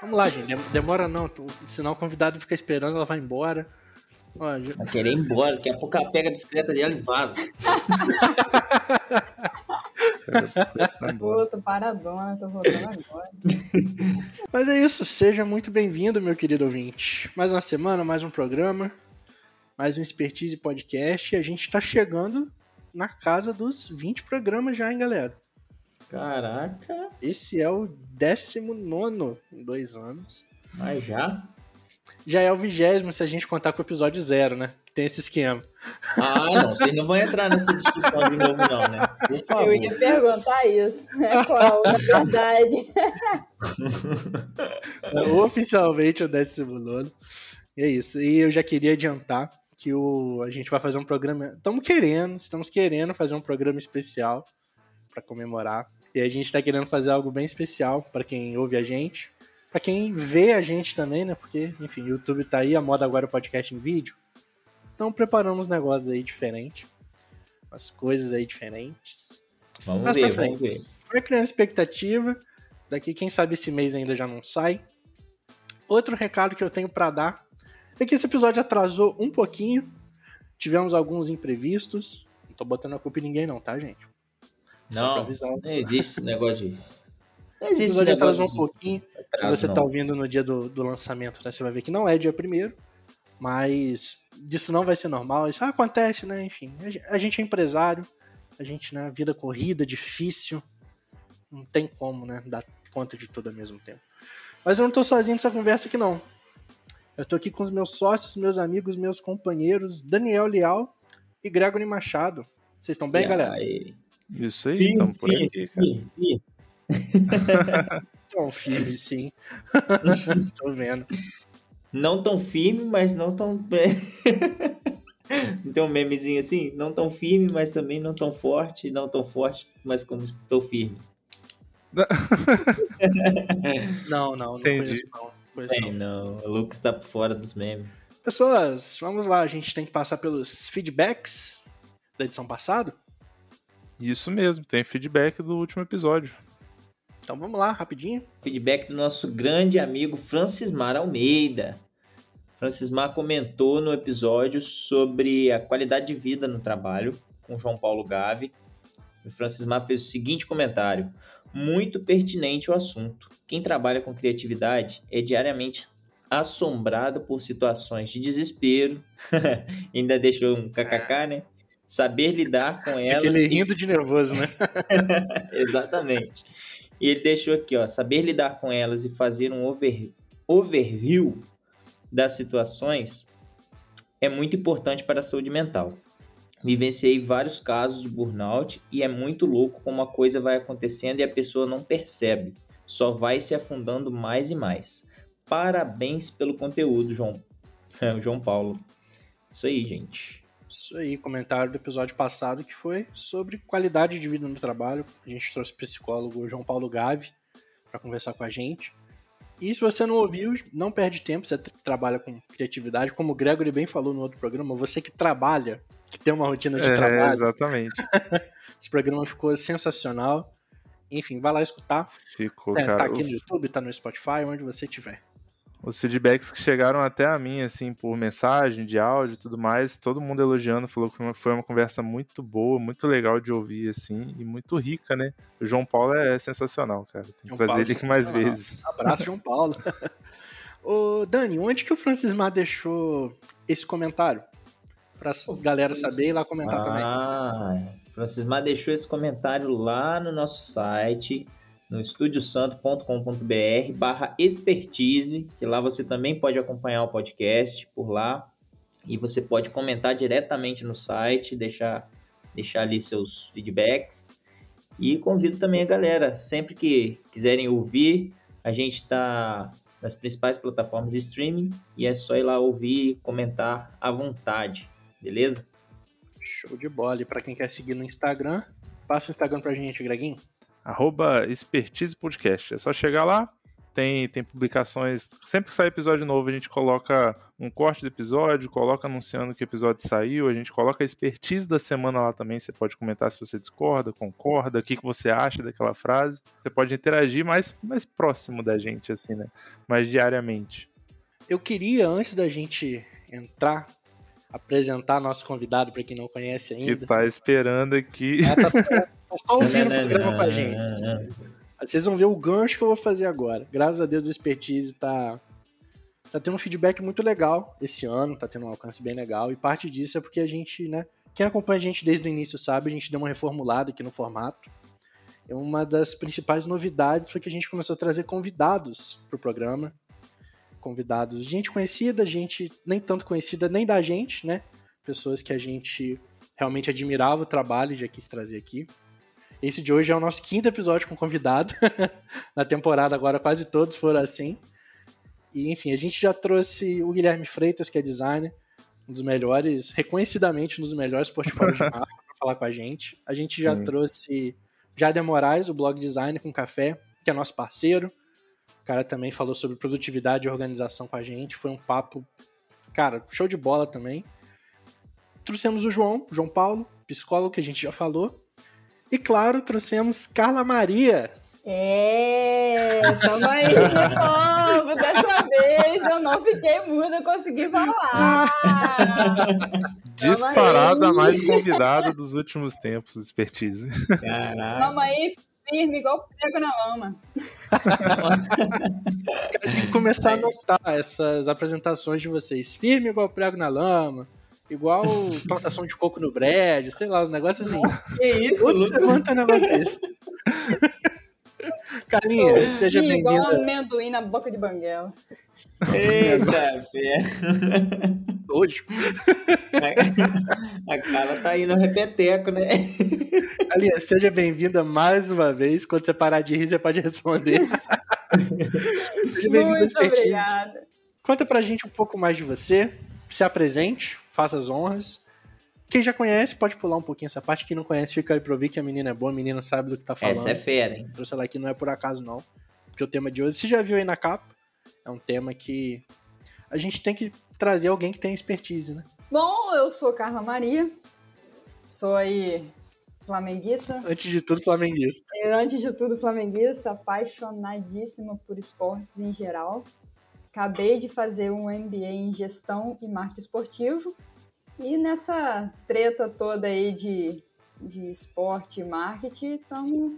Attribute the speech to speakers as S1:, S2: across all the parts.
S1: Vamos lá, gente. Demora não, senão o convidado fica esperando, ela vai embora.
S2: Ó, já... Vai querer ir embora, daqui a pouco ela pega a bicicleta dela e vaza.
S3: Pô, tô paradona, tô voltando agora.
S1: Mas é isso, seja muito bem-vindo, meu querido ouvinte. Mais uma semana, mais um programa, mais um Expertise Podcast. E a gente tá chegando na casa dos 20 programas já, hein, galera?
S2: Caraca!
S1: Esse é o 19 em dois anos.
S2: Mas já?
S1: Já é o vigésimo se a gente contar com o episódio zero, né? Tem esse esquema.
S2: Ah, não, vocês não vão entrar nessa discussão de novo, não, né? Por favor.
S3: Eu ia perguntar isso. É qual, na verdade.
S1: Oficialmente o 19. É isso. E eu já queria adiantar que o, a gente vai fazer um programa. Estamos querendo, estamos querendo fazer um programa especial para comemorar. E a gente está querendo fazer algo bem especial para quem ouve a gente, para quem vê a gente também, né? Porque, enfim, o YouTube tá aí, a moda agora é o podcast em vídeo. Então preparamos negócios aí diferentes. Umas coisas aí diferentes.
S2: Vamos Mas ver, vamos ver.
S1: Vai criando expectativa. Daqui, quem sabe esse mês ainda já não sai. Outro recado que eu tenho para dar é que esse episódio atrasou um pouquinho. Tivemos alguns imprevistos. Não tô botando a culpa em ninguém, não, tá, gente?
S2: Não, não existe esse negócio de. Não existe
S1: esse negócio atrasou um pouquinho. Atraso, Se você não. tá ouvindo no dia do, do lançamento, né, você vai ver que não é dia primeiro. Mas disso não vai ser normal. Isso acontece, né? Enfim, a gente é empresário, a gente, né, vida corrida, difícil. Não tem como, né, dar conta de tudo ao mesmo tempo. Mas eu não tô sozinho nessa conversa aqui, não. Eu tô aqui com os meus sócios, meus amigos, meus companheiros, Daniel Leal e Gregory Machado. Vocês estão bem, e galera?
S4: Aí? Isso aí, estamos por aqui,
S1: cara. tão firme, sim. Tô vendo.
S2: Não tão firme, mas não tão. Tem um memezinho assim? Não tão firme, mas também não tão forte. Não tão forte, mas como estou firme.
S1: não, não, não Entendi. conheço não. Conheço
S2: não. não. O Lucas está por fora dos memes.
S1: Pessoas, vamos lá. A gente tem que passar pelos feedbacks da edição passada.
S4: Isso mesmo, tem feedback do último episódio.
S1: Então vamos lá, rapidinho.
S2: Feedback do nosso grande amigo Francismar Almeida. Francismar comentou no episódio sobre a qualidade de vida no trabalho com João Paulo Gavi. O Francismar fez o seguinte comentário: muito pertinente o assunto. Quem trabalha com criatividade é diariamente assombrado por situações de desespero. Ainda deixou um kkk, né? saber lidar com elas.
S1: Aquele rindo de nervoso, né?
S2: Exatamente. E ele deixou aqui, ó, saber lidar com elas e fazer um over, overview das situações é muito importante para a saúde mental. Vivenciei vários casos de burnout e é muito louco como a coisa vai acontecendo e a pessoa não percebe, só vai se afundando mais e mais. Parabéns pelo conteúdo, João, João Paulo. Isso aí, gente.
S1: Isso aí, comentário do episódio passado que foi sobre qualidade de vida no trabalho. A gente trouxe o psicólogo João Paulo Gavi para conversar com a gente. E se você não ouviu, não perde tempo, você trabalha com criatividade, como o Gregory bem falou no outro programa, você que trabalha, que tem uma rotina de é, trabalho.
S4: Exatamente.
S1: Esse programa ficou sensacional. Enfim, vai lá escutar.
S4: Ficou, é, cara.
S1: Tá aqui no YouTube, tá no Spotify, onde você estiver
S4: os feedbacks que chegaram até a mim, assim, por mensagem, de áudio e tudo mais, todo mundo elogiando, falou que foi uma, foi uma, conversa muito boa, muito legal de ouvir, assim, e muito rica, né? O João Paulo é sensacional, cara. Tem que João trazer Paulo, ele aqui mais vezes.
S1: Abraço, João Paulo. Ô, Dani, onde que o Francismar deixou esse comentário? Pra galera saber e lá comentar ah, também.
S2: Ah, Francismar deixou esse comentário lá no nosso site, no estudiosanto.com.br barra expertise, que lá você também pode acompanhar o podcast por lá e você pode comentar diretamente no site, deixar, deixar ali seus feedbacks. E convido também a galera, sempre que quiserem ouvir, a gente está nas principais plataformas de streaming e é só ir lá ouvir e comentar à vontade, beleza?
S1: Show de bola. E para quem quer seguir no Instagram, passa o Instagram pra gente, Greginho
S4: arroba Expertise Podcast. É só chegar lá, tem, tem publicações. Sempre que sai episódio novo, a gente coloca um corte do episódio, coloca anunciando que o episódio saiu, a gente coloca a expertise da semana lá também. Você pode comentar se você discorda, concorda, o que, que você acha daquela frase. Você pode interagir mais, mais próximo da gente, assim, né? Mais diariamente.
S1: Eu queria, antes da gente entrar, apresentar nosso convidado para quem não conhece ainda.
S4: Que tá esperando aqui.
S1: É, tá, tá só ouvindo o programa com a gente. Vocês vão ver o gancho que eu vou fazer agora. Graças a Deus, o Expertise tá, tá tendo um feedback muito legal esse ano, tá tendo um alcance bem legal. E parte disso é porque a gente, né? Quem acompanha a gente desde o início sabe, a gente deu uma reformulada aqui no formato. E uma das principais novidades foi que a gente começou a trazer convidados pro programa. Convidados, gente conhecida, gente nem tanto conhecida nem da gente, né? Pessoas que a gente realmente admirava o trabalho e já quis trazer aqui. Esse de hoje é o nosso quinto episódio com convidado. Na temporada agora quase todos foram assim. E enfim, a gente já trouxe o Guilherme Freitas, que é designer, um dos melhores, reconhecidamente um dos melhores portfólios de marca para falar com a gente. A gente já Sim. trouxe Jader Moraes, o blog Design com Café, que é nosso parceiro. O cara também falou sobre produtividade e organização com a gente. Foi um papo, cara, show de bola também. Trouxemos o João, João Paulo, psicólogo, que a gente já falou. E claro, trouxemos Carla Maria.
S3: É, tamo aí de novo. Dessa vez eu não fiquei muda, consegui falar.
S4: Disparada mais convidada dos últimos tempos, expertise.
S3: Caraca. Tamo aí firme, igual prego na lama.
S1: Tem que começar a notar essas apresentações de vocês. Firme igual prego na lama Igual plantação de coco no brejo, sei lá, os negócios assim.
S2: Que isso, Onde
S1: você levanta um negócio desse? Carlinha, seja bem-vinda.
S3: Igual amendoim na boca de banguela.
S2: Eita, fé.
S1: Hoje.
S2: A cara tá indo repeteco, né?
S1: Carlinha, seja bem-vinda mais uma vez. Quando você parar de rir, você pode responder.
S3: seja Muito obrigada.
S1: Conta pra gente um pouco mais de você. Se apresente faça as honras. Quem já conhece pode pular um pouquinho essa parte. Quem não conhece, fica aí pra ouvir que a menina é boa, a menina sabe do que tá falando.
S2: Essa é fera, hein?
S1: Trouxe ela aqui não é por acaso, não. Porque o tema de hoje, você já viu aí na capa, é um tema que a gente tem que trazer alguém que tem expertise, né?
S3: Bom, eu sou Carla Maria, sou aí flamenguista.
S1: Antes de tudo, flamenguista.
S3: Antes de tudo, flamenguista, apaixonadíssima por esportes em geral. Acabei de fazer um MBA em gestão e marketing esportivo e nessa treta toda aí de, de esporte e marketing, estamos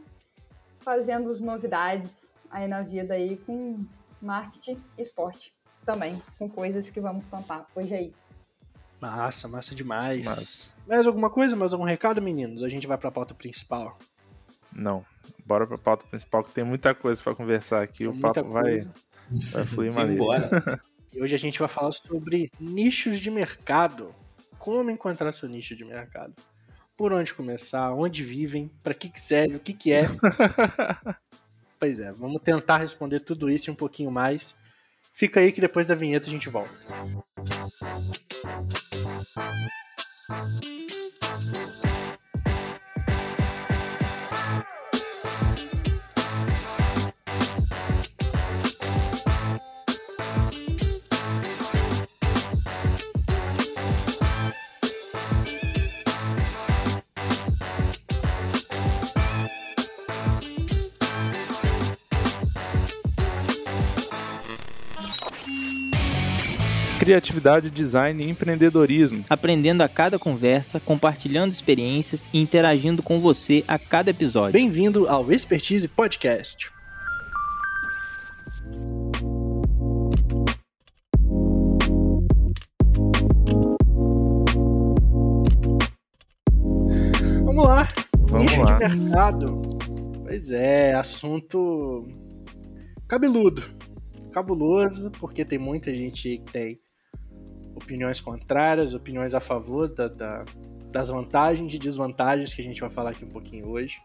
S3: fazendo as novidades aí na vida aí com marketing e esporte também, com coisas que vamos contar hoje aí.
S1: Massa, massa demais. Massa. Mais alguma coisa, mais algum recado, meninos? A gente vai para a pauta principal.
S4: Não, bora para a pauta principal que tem muita coisa para conversar aqui. Tem o papo vai, vai fluir maneiro.
S1: E hoje a gente vai falar sobre nichos de mercado como encontrar seu nicho de mercado. Por onde começar, onde vivem, para que, que serve, o que, que é. pois é, vamos tentar responder tudo isso e um pouquinho mais. Fica aí que depois da vinheta a gente volta.
S4: Criatividade, design e empreendedorismo.
S5: Aprendendo a cada conversa, compartilhando experiências e interagindo com você a cada episódio.
S1: Bem-vindo ao Expertise Podcast. Vamos lá.
S4: Vamos
S1: Nicho
S4: lá.
S1: de mercado. Pois é, assunto cabeludo cabuloso, porque tem muita gente que tem opiniões contrárias, opiniões a favor da, da, das vantagens e desvantagens que a gente vai falar aqui um pouquinho hoje.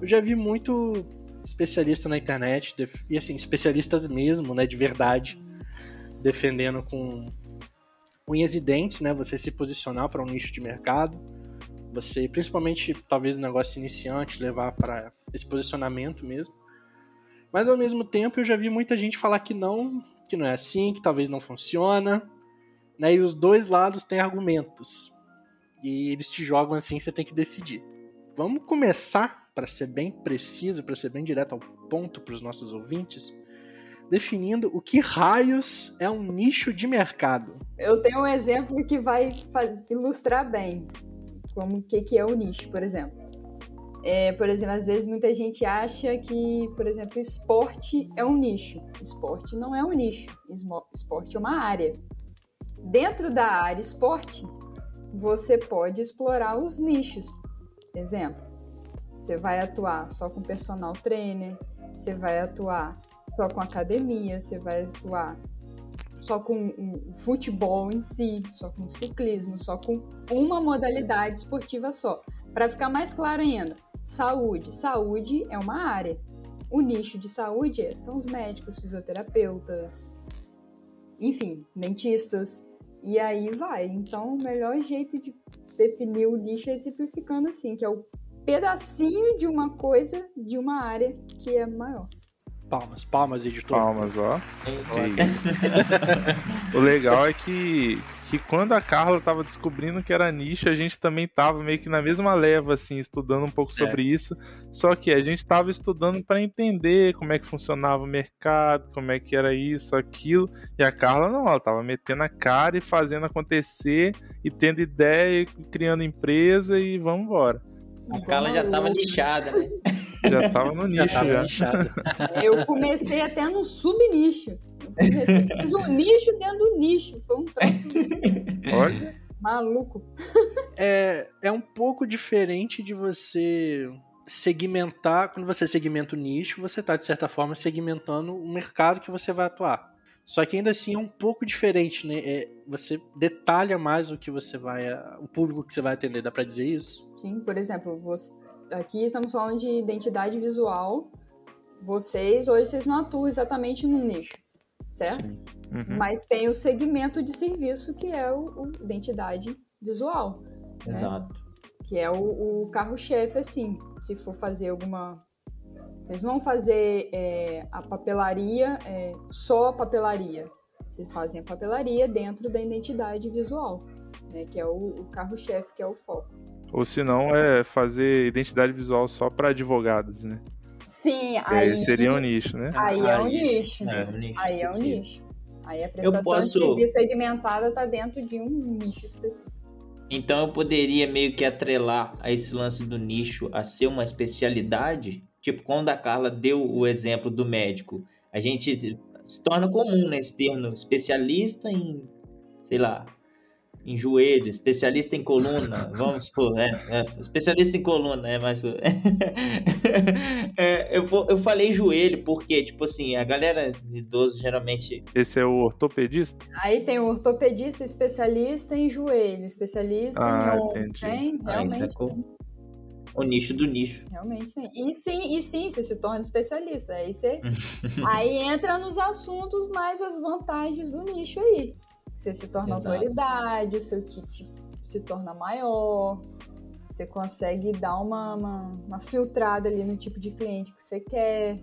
S1: Eu já vi muito especialista na internet, e assim, especialistas mesmo, né, de verdade, defendendo com unhas e dentes, né, você se posicionar para um nicho de mercado, você, principalmente, talvez um negócio iniciante, levar para esse posicionamento mesmo. Mas ao mesmo tempo eu já vi muita gente falar que não, que não é assim, que talvez não funciona. Né? E os dois lados têm argumentos. E eles te jogam assim, você tem que decidir. Vamos começar, para ser bem preciso, para ser bem direto ao ponto para os nossos ouvintes, definindo o que raios é um nicho de mercado.
S3: Eu tenho um exemplo que vai ilustrar bem como que, que é o nicho, por exemplo. É, por exemplo, às vezes muita gente acha que, por exemplo, esporte é um nicho. Esporte não é um nicho. Esporte é uma área. Dentro da área esporte, você pode explorar os nichos. Exemplo, você vai atuar só com personal trainer, você vai atuar só com academia, você vai atuar só com o futebol em si, só com ciclismo, só com uma modalidade esportiva só. Para ficar mais claro ainda, saúde. Saúde é uma área. O nicho de saúde é, são os médicos, fisioterapeutas, enfim, dentistas. E aí vai. Então, o melhor jeito de definir o nicho é simplificando assim, que é o pedacinho de uma coisa de uma área que é maior.
S1: Palmas, palmas, editor.
S4: Palmas, ó. o legal é que, que quando a Carla tava descobrindo que era nicho, a gente também tava meio que na mesma leva, assim, estudando um pouco é. sobre isso. Só que a gente tava estudando para entender como é que funcionava o mercado, como é que era isso, aquilo. E a Carla não, ela tava metendo a cara e fazendo acontecer, e tendo ideia, e criando empresa e vamos embora.
S2: A Carla já tava nichada, né?
S4: Já tava no nicho, já. já.
S3: Eu comecei até no sub-nicho. Eu fiz um nicho dentro do nicho. Foi um troço.
S4: Olha.
S3: Maluco.
S1: É, é um pouco diferente de você segmentar. Quando você segmenta o nicho, você está, de certa forma, segmentando o mercado que você vai atuar. Só que ainda assim é um pouco diferente, né? É, você detalha mais o que você vai. o público que você vai atender, dá para dizer isso?
S3: Sim, por exemplo, você, aqui estamos falando de identidade visual. Vocês, hoje, vocês não atuam exatamente no nicho, certo? Uhum. Mas tem o segmento de serviço que é o, o identidade visual.
S2: Né? Exato.
S3: Né? Que é o, o carro-chefe, assim. Se for fazer alguma. Eles vão fazer é, a papelaria, é, só a papelaria. Vocês fazem a papelaria dentro da identidade visual, né? Que é o, o carro-chefe, que é o foco.
S4: Ou se não, é fazer identidade visual só para advogados, né?
S3: Sim, aí,
S4: aí seria um nicho, né?
S3: Aí é um nicho. É, um nicho aí é um nicho. Aí a prestação posso... de serviço segmentada está dentro de um nicho específico.
S2: Então eu poderia meio que atrelar a esse lance do nicho a ser uma especialidade? Tipo, quando a Carla deu o exemplo do médico, a gente se torna comum, né, esse termo especialista em, sei lá, em joelho, especialista em coluna, vamos supor, é, é, especialista em coluna, é mais. é, eu, vou, eu falei joelho porque, tipo assim, a galera idoso geralmente.
S4: Esse é o ortopedista?
S3: Aí tem o ortopedista especialista em joelho, especialista
S4: ah,
S3: em
S4: ombro. Tem,
S3: realmente.
S2: o nicho do nicho.
S3: Realmente tem. E sim, e sim, você se torna especialista. Aí você. aí entra nos assuntos mais as vantagens do nicho aí. Você se torna Exato. autoridade, o seu kit se torna maior, você consegue dar uma, uma, uma, filtrada ali no tipo de cliente que você quer,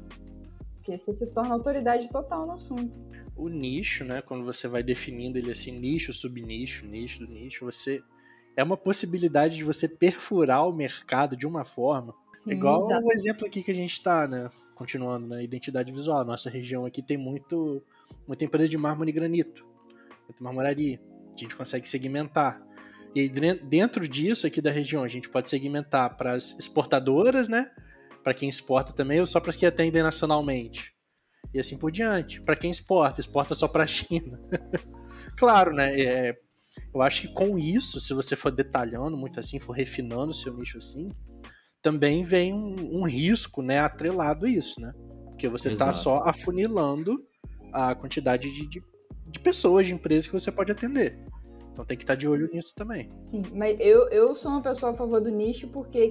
S3: porque você se torna autoridade total no assunto.
S1: O nicho, né, quando você vai definindo ele assim, nicho, subnicho, nicho do nicho, você é uma possibilidade de você perfurar o mercado de uma forma. Sim, igual o exemplo aqui que a gente está, né? Continuando na né, identidade visual. Nossa região aqui tem muito, muita empresa de mármore e granito quanto marmoraria. A gente consegue segmentar. E dentro disso aqui da região, a gente pode segmentar para as exportadoras, né? Para quem exporta também, ou só para quem atendem nacionalmente. E assim por diante. Para quem exporta, exporta só para a China. claro, né? É, eu acho que com isso, se você for detalhando muito assim, for refinando o seu nicho assim, também vem um, um risco, né? Atrelado a isso, né? Porque você está só afunilando a quantidade de, de de pessoas, de empresas que você pode atender. Então tem que estar de olho nisso também.
S3: Sim, mas eu, eu sou uma pessoa a favor do nicho porque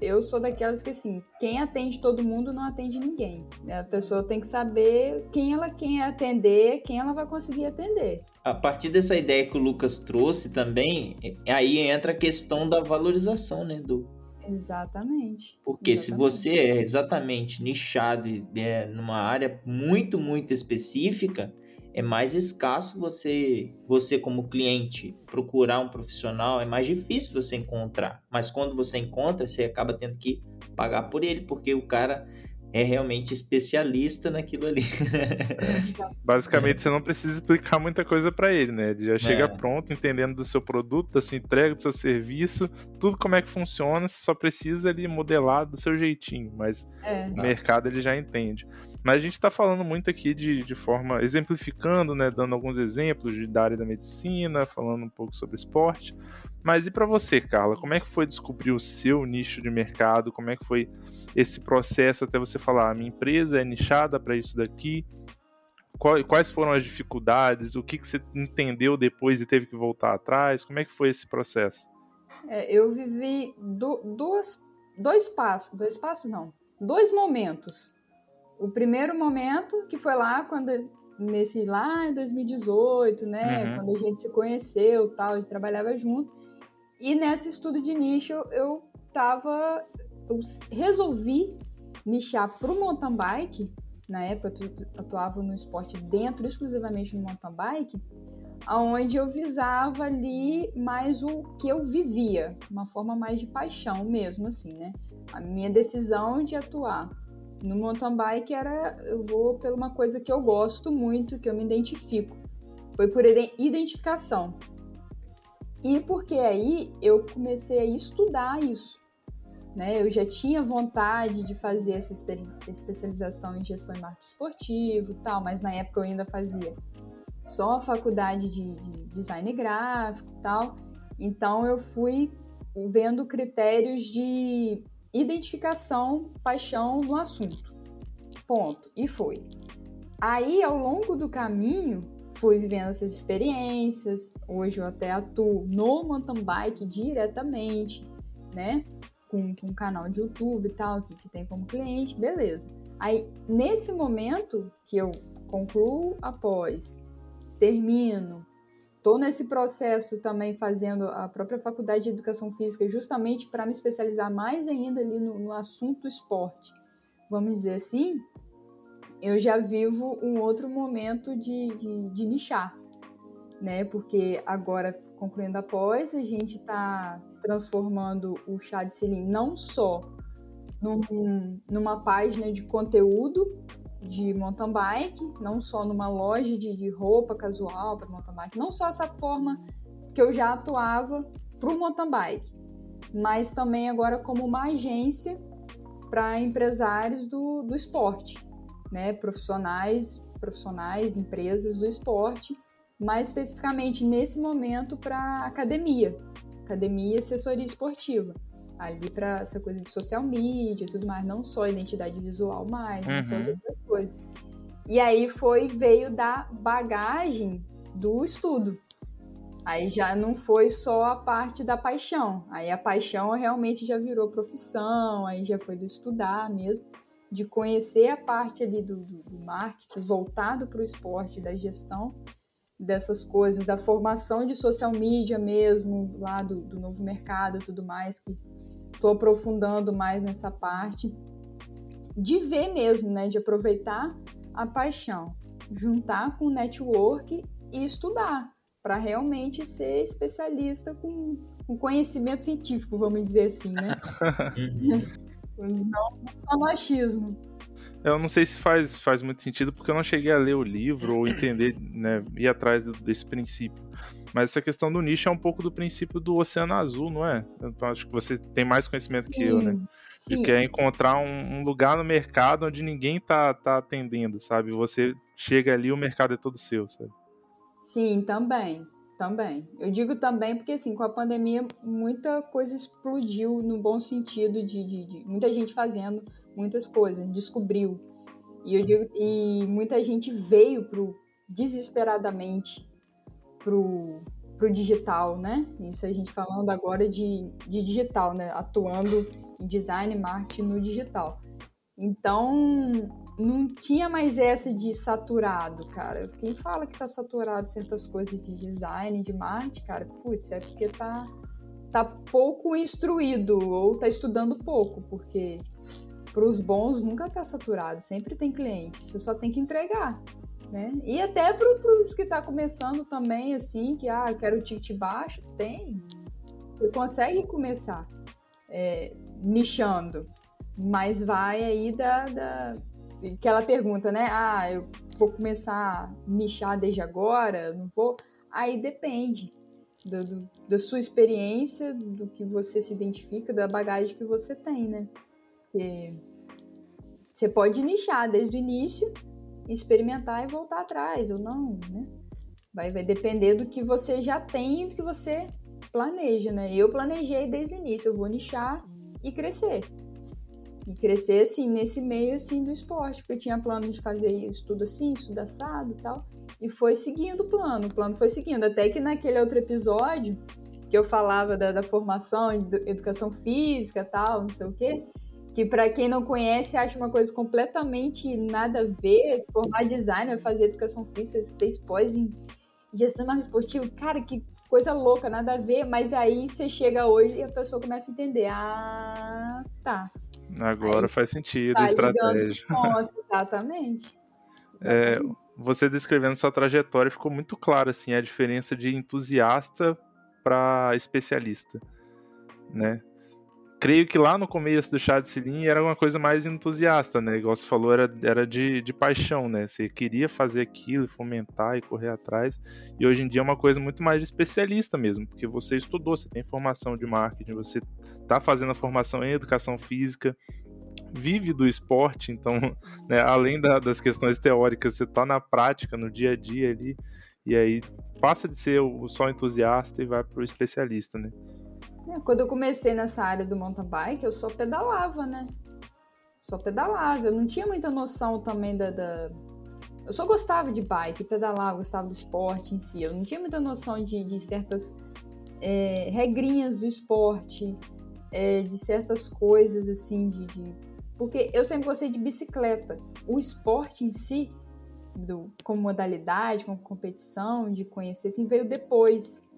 S3: eu sou daquelas que, assim, quem atende todo mundo não atende ninguém. A pessoa tem que saber quem ela quer atender, quem ela vai conseguir atender.
S2: A partir dessa ideia que o Lucas trouxe também, aí entra a questão da valorização, né, do,
S3: Exatamente.
S2: Porque
S3: exatamente.
S2: se você é exatamente nichado e é numa área muito, muito específica, é mais escasso você, você como cliente, procurar um profissional, é mais difícil você encontrar. Mas quando você encontra, você acaba tendo que pagar por ele, porque o cara é realmente especialista naquilo ali.
S4: Basicamente, você não precisa explicar muita coisa para ele, né? Ele já chega é. pronto, entendendo do seu produto, da sua entrega, do seu serviço, tudo como é que funciona, você só precisa ali modelar do seu jeitinho, mas é. o mercado ele já entende. Mas a gente está falando muito aqui de, de forma exemplificando, né, dando alguns exemplos de, da área da medicina, falando um pouco sobre esporte. Mas e para você, Carla? Como é que foi descobrir o seu nicho de mercado? Como é que foi esse processo até você falar, a ah, minha empresa é nichada para isso daqui? Quais foram as dificuldades? O que, que você entendeu depois e teve que voltar atrás? Como é que foi esse processo?
S3: É, eu vivi do, duas, dois passos, dois passos não, dois momentos. O primeiro momento, que foi lá quando nesse lá em 2018, né, uhum. quando a gente se conheceu, tal, a gente trabalhava junto. E nesse estudo de nicho eu tava eu resolvi nichar para o mountain bike. Na época eu atuava no esporte dentro exclusivamente no mountain bike, aonde eu visava ali mais o que eu vivia, uma forma mais de paixão mesmo assim, né? A minha decisão de atuar no mountain bike era eu vou por uma coisa que eu gosto muito, que eu me identifico. Foi por identificação. E porque aí eu comecei a estudar isso. Né? Eu já tinha vontade de fazer essa especialização em gestão e marketing esportivo tal, mas na época eu ainda fazia só a faculdade de, de design gráfico tal. Então eu fui vendo critérios de identificação, paixão no assunto. Ponto. E foi. Aí, ao longo do caminho, fui vivendo essas experiências. Hoje eu até atuo no mountain bike diretamente, né? Com, com um canal de YouTube e tal, que, que tem como cliente, beleza. Aí, nesse momento que eu concluo após, termino, tô nesse processo também fazendo a própria faculdade de educação física justamente para me especializar mais ainda ali no, no assunto esporte. Vamos dizer assim, eu já vivo um outro momento de, de, de nichar, né? Porque agora, concluindo após, a gente está transformando o chá de selim não só num, numa página de conteúdo de mountain bike, não só numa loja de, de roupa casual para mountain bike, não só essa forma que eu já atuava para o mountain bike, mas também agora como uma agência para empresários do, do esporte né, profissionais, profissionais, empresas do esporte, mais especificamente nesse momento para academia, academia e assessoria esportiva. Ali para essa coisa de social media e tudo mais, não só identidade visual mais, uhum. não só as uhum. outras coisas. E aí foi, veio da bagagem do estudo. Aí já não foi só a parte da paixão. Aí a paixão realmente já virou profissão, aí já foi do estudar mesmo de conhecer a parte ali do, do marketing voltado para o esporte, da gestão dessas coisas, da formação de social media mesmo, lá do, do novo mercado e tudo mais, que estou aprofundando mais nessa parte, de ver mesmo, né, de aproveitar a paixão, juntar com o network e estudar, para realmente ser especialista com, com conhecimento científico, vamos dizer assim, né? Não só machismo.
S4: Eu não sei se faz, faz muito sentido, porque eu não cheguei a ler o livro ou entender, né, ir atrás desse princípio. Mas essa questão do nicho é um pouco do princípio do Oceano Azul, não é? Eu acho que você tem mais conhecimento sim, que eu, né? Sim. De que é encontrar um, um, lugar no mercado onde ninguém tá, tá atendendo, sabe? Você chega ali e o mercado é todo seu, sabe?
S3: Sim, também. Também. Eu digo também porque, assim, com a pandemia, muita coisa explodiu no bom sentido de, de, de muita gente fazendo muitas coisas, descobriu. E eu digo, e muita gente veio pro, desesperadamente pro, pro digital, né? Isso a gente falando agora de, de digital, né? Atuando em design marketing no digital. Então, não tinha mais essa de saturado, cara. Quem fala que tá saturado certas coisas de design, de marketing, cara, putz, é porque tá, tá pouco instruído ou tá estudando pouco, porque para os bons nunca tá saturado, sempre tem cliente, você só tem que entregar, né? E até para os que tá começando também, assim, que ah, quero o ticket baixo, tem. Você consegue começar é, nichando, mas vai aí da, da aquela pergunta, né? Ah, eu vou começar a nichar desde agora, não vou. Aí depende do, do, da sua experiência, do que você se identifica, da bagagem que você tem, né? Porque você pode nichar desde o início, experimentar e voltar atrás, ou não, né? Vai, vai depender do que você já tem e do que você planeja, né? Eu planejei desde o início, eu vou nichar e crescer. E crescer, assim, nesse meio, assim, do esporte, porque eu tinha plano de fazer estudo assim, estudo assado e tal. E foi seguindo o plano, o plano foi seguindo. Até que naquele outro episódio, que eu falava da, da formação, educação física tal, não sei o quê, que para quem não conhece acha uma coisa completamente nada a ver, se formar designer, fazer educação física, você fez pós em gestão mais esportiva, cara, que coisa louca, nada a ver, mas aí você chega hoje e a pessoa começa a entender, ah, tá.
S4: Agora aí, faz sentido, tá estratégia.
S3: Pontos, exatamente.
S4: exatamente. É, você descrevendo sua trajetória ficou muito claro assim a diferença de entusiasta para especialista, né? Creio que lá no começo do chá de Silim era uma coisa mais entusiasta, né? Igual você falou, era, era de, de paixão, né? Você queria fazer aquilo, fomentar e correr atrás. E hoje em dia é uma coisa muito mais de especialista mesmo, porque você estudou, você tem formação de marketing, você está fazendo a formação em educação física, vive do esporte, então, né, além da, das questões teóricas, você está na prática, no dia a dia ali, e aí passa de ser o só entusiasta e vai para o especialista, né?
S3: É, quando eu comecei nessa área do mountain bike, eu só pedalava, né? Só pedalava, eu não tinha muita noção também da... da... Eu só gostava de bike, pedalar, gostava do esporte em si, eu não tinha muita noção de, de certas é, regrinhas do esporte, é, de certas coisas, assim, de, de porque eu sempre gostei de bicicleta. O esporte em si, do, como modalidade, como competição, de conhecer, assim, veio depois.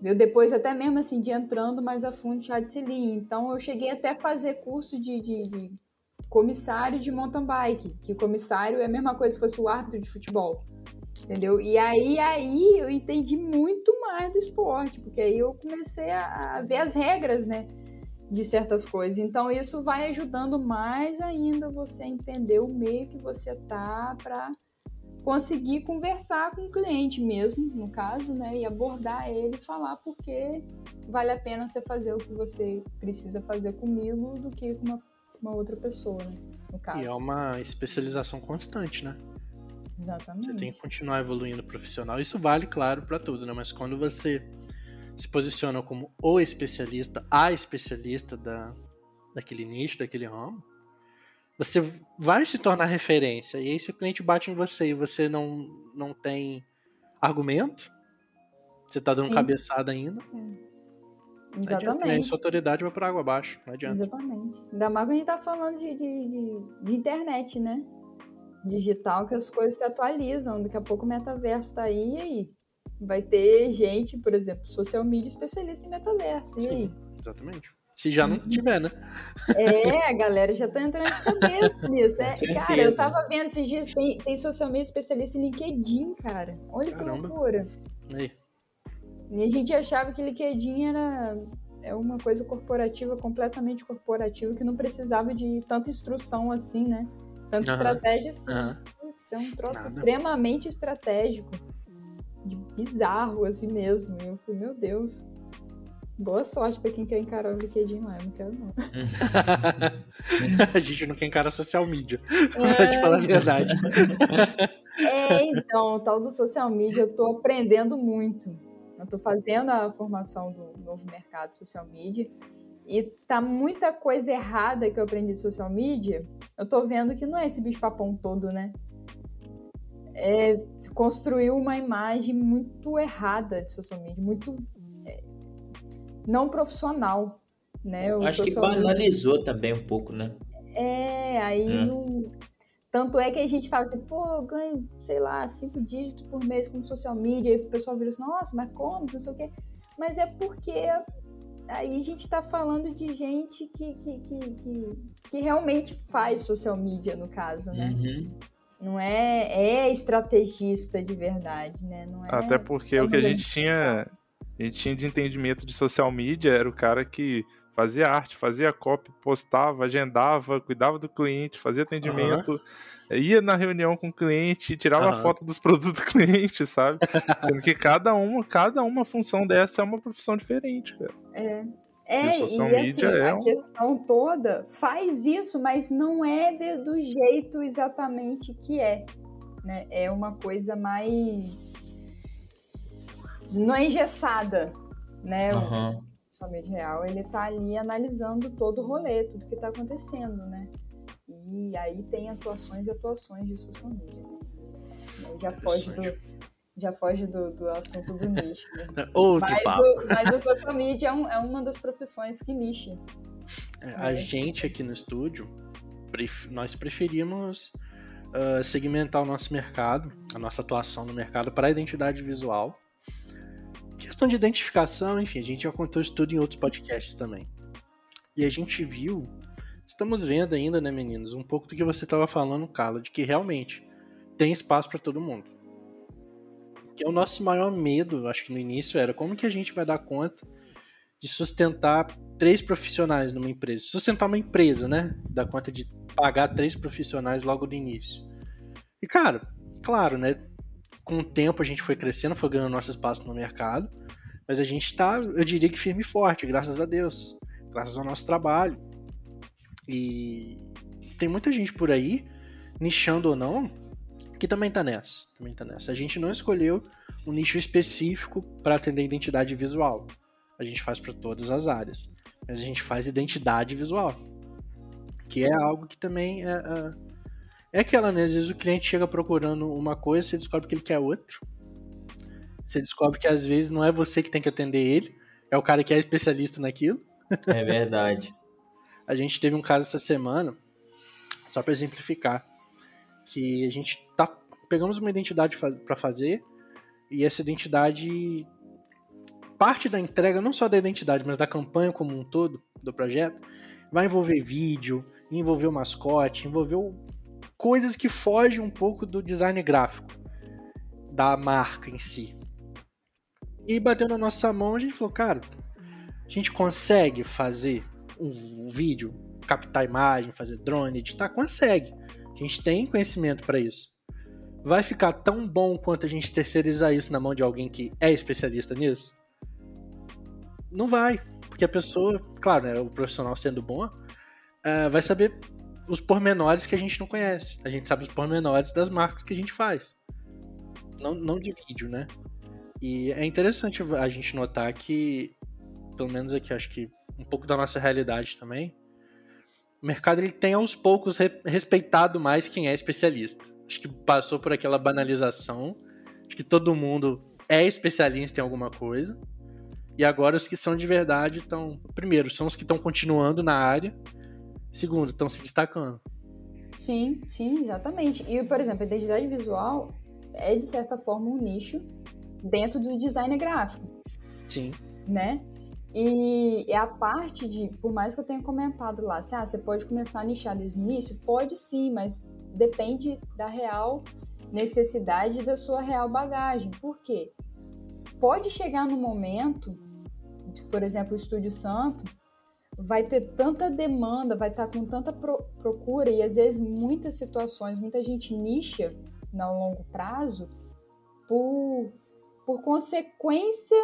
S3: Veio depois até mesmo assim, de entrando mais a fundo chá de selim. Então eu cheguei até a fazer curso de, de, de comissário de mountain bike, que comissário é a mesma coisa se fosse o árbitro de futebol. Entendeu? E aí, aí eu entendi muito mais do esporte, porque aí eu comecei a, a ver as regras, né? de certas coisas. Então isso vai ajudando mais ainda você a entender o meio que você tá para conseguir conversar com o cliente mesmo, no caso, né, e abordar ele e falar porque vale a pena você fazer o que você precisa fazer comigo do que com uma, uma outra pessoa, né, no caso.
S1: E é uma especialização constante, né?
S3: Exatamente.
S1: Você tem que continuar evoluindo profissional. Isso vale, claro, para tudo, né? Mas quando você se posicionam como o especialista, a especialista da, daquele nicho, daquele ramo, você vai se tornar referência. E aí, se o cliente bate em você e você não, não tem argumento, você tá dando Sim. cabeçada ainda.
S3: É. Exatamente.
S1: sua autoridade vai por água abaixo, não adianta.
S3: Exatamente. Ainda mais quando a gente tá falando de, de, de, de internet, né? Digital, que as coisas se atualizam. Daqui a pouco o metaverso tá aí e aí? Vai ter gente, por exemplo, social media especialista em metaverso. E Sim, aí?
S1: Exatamente. Se já não uhum. tiver, né?
S3: É, a galera já tá entrando de cabeça nisso. É, cara, eu tava vendo esses dias, tem, tem social media especialista em LinkedIn, cara. Olha Caramba. que loucura. Aí. E a gente achava que LinkedIn era é uma coisa corporativa, completamente corporativa, que não precisava de tanta instrução assim, né? Tanta uhum. estratégia assim. Uhum. Isso é um troço Nada. extremamente estratégico de bizarro assim mesmo. E eu falei, meu Deus. Boa sorte pra quem quer encarar o LinkedIn lá, eu não quero não.
S1: a gente não quer encarar social media, é... pra te falar a verdade.
S3: é, então, o tal do social media eu tô aprendendo muito. Eu tô fazendo a formação do novo mercado social media e tá muita coisa errada que eu aprendi de social media. Eu tô vendo que não é esse bicho papão todo, né? é, construiu uma imagem muito errada de social media, muito não profissional, né?
S2: O Acho que banalizou também um pouco, né?
S3: É, aí é. Não... Tanto é que a gente fala assim, pô, eu ganho, sei lá, cinco dígitos por mês com social media, e o pessoal vira assim, nossa, mas como? Não sei o quê. Mas é porque aí a gente está falando de gente que, que, que, que, que realmente faz social media, no caso, né? Uhum. Não é, é estrategista de verdade, né? Não é
S4: Até porque o que a gente tinha, a gente tinha de entendimento de social media era o cara que fazia arte, fazia copy, postava, agendava, cuidava do cliente, fazia atendimento, uhum. ia na reunião com o cliente, tirava uhum. foto dos produtos do cliente, sabe? Sendo que cada uma, cada uma função dessa é uma profissão diferente, cara.
S3: É. É, e, assim, é a questão toda faz isso, mas não é de, do jeito exatamente que é. Né? É uma coisa mais. Não é engessada, né? Uhum. O somente real, ele tá ali analisando todo o rolê, tudo que tá acontecendo, né? E aí tem atuações e atuações de social media. Né? Já foge do já foge do, do assunto do nicho. Né?
S1: oh,
S3: mas, o, mas o social media é, um, é, uma das profissões que niche.
S1: É, a é. gente aqui no estúdio, pref nós preferimos uh, segmentar o nosso mercado, a nossa atuação no mercado para a identidade visual. Questão de identificação, enfim, a gente já contou isso tudo em outros podcasts também. E a gente viu, estamos vendo ainda, né, meninos, um pouco do que você estava falando, Carla, de que realmente tem espaço para todo mundo que é o nosso maior medo, acho que no início era como que a gente vai dar conta de sustentar três profissionais numa empresa. Sustentar uma empresa, né? Dar conta de pagar três profissionais logo no início. E, cara, claro, né? Com o tempo a gente foi crescendo, foi ganhando nosso espaço no mercado, mas a gente tá, eu diria que firme e forte, graças a Deus. Graças ao nosso trabalho. E tem muita gente por aí, nichando ou não, que também tá nessa. Também tá nessa. A gente não escolheu um nicho específico para atender identidade visual. A gente faz para todas as áreas. Mas a gente faz identidade visual. Que é algo que também é, é, é aquela, né? Às vezes o cliente chega procurando uma coisa, você descobre que ele quer outro. Você descobre que às vezes não é você que tem que atender ele, é o cara que é especialista naquilo.
S2: É verdade.
S1: a gente teve um caso essa semana, só para exemplificar que a gente tá pegamos uma identidade para fazer e essa identidade parte da entrega não só da identidade, mas da campanha como um todo do projeto vai envolver vídeo, envolver o mascote, envolver coisas que fogem um pouco do design gráfico da marca em si. E bateu na nossa mão, a gente falou, cara, a gente consegue fazer um vídeo, captar imagem, fazer drone, editar? Consegue. A gente tem conhecimento para isso. Vai ficar tão bom quanto a gente terceirizar isso na mão de alguém que é especialista nisso? Não vai, porque a pessoa, claro, né, o profissional sendo bom, uh, vai saber os pormenores que a gente não conhece. A gente sabe os pormenores das marcas que a gente faz. Não, não de vídeo, né? E é interessante a gente notar que, pelo menos aqui, acho que um pouco da nossa realidade também, o mercado ele tem aos poucos re respeitado mais quem é especialista. Acho que passou por aquela banalização. Acho que todo mundo é especialista em alguma coisa. E agora os que são de verdade estão. Primeiro, são os que estão continuando na área. Segundo, estão se destacando.
S3: Sim, sim, exatamente. E, por exemplo, a identidade visual é, de certa forma, um nicho dentro do design gráfico.
S1: Sim.
S3: Né? E é a parte de, por mais que eu tenha comentado lá, assim, ah, você pode começar a nichar desde o início? Pode sim, mas depende da real necessidade da sua real bagagem. Por quê? Pode chegar no momento, por exemplo, o Estúdio Santo, vai ter tanta demanda, vai estar com tanta pro procura e às vezes muitas situações, muita gente nicha no longo prazo por, por consequência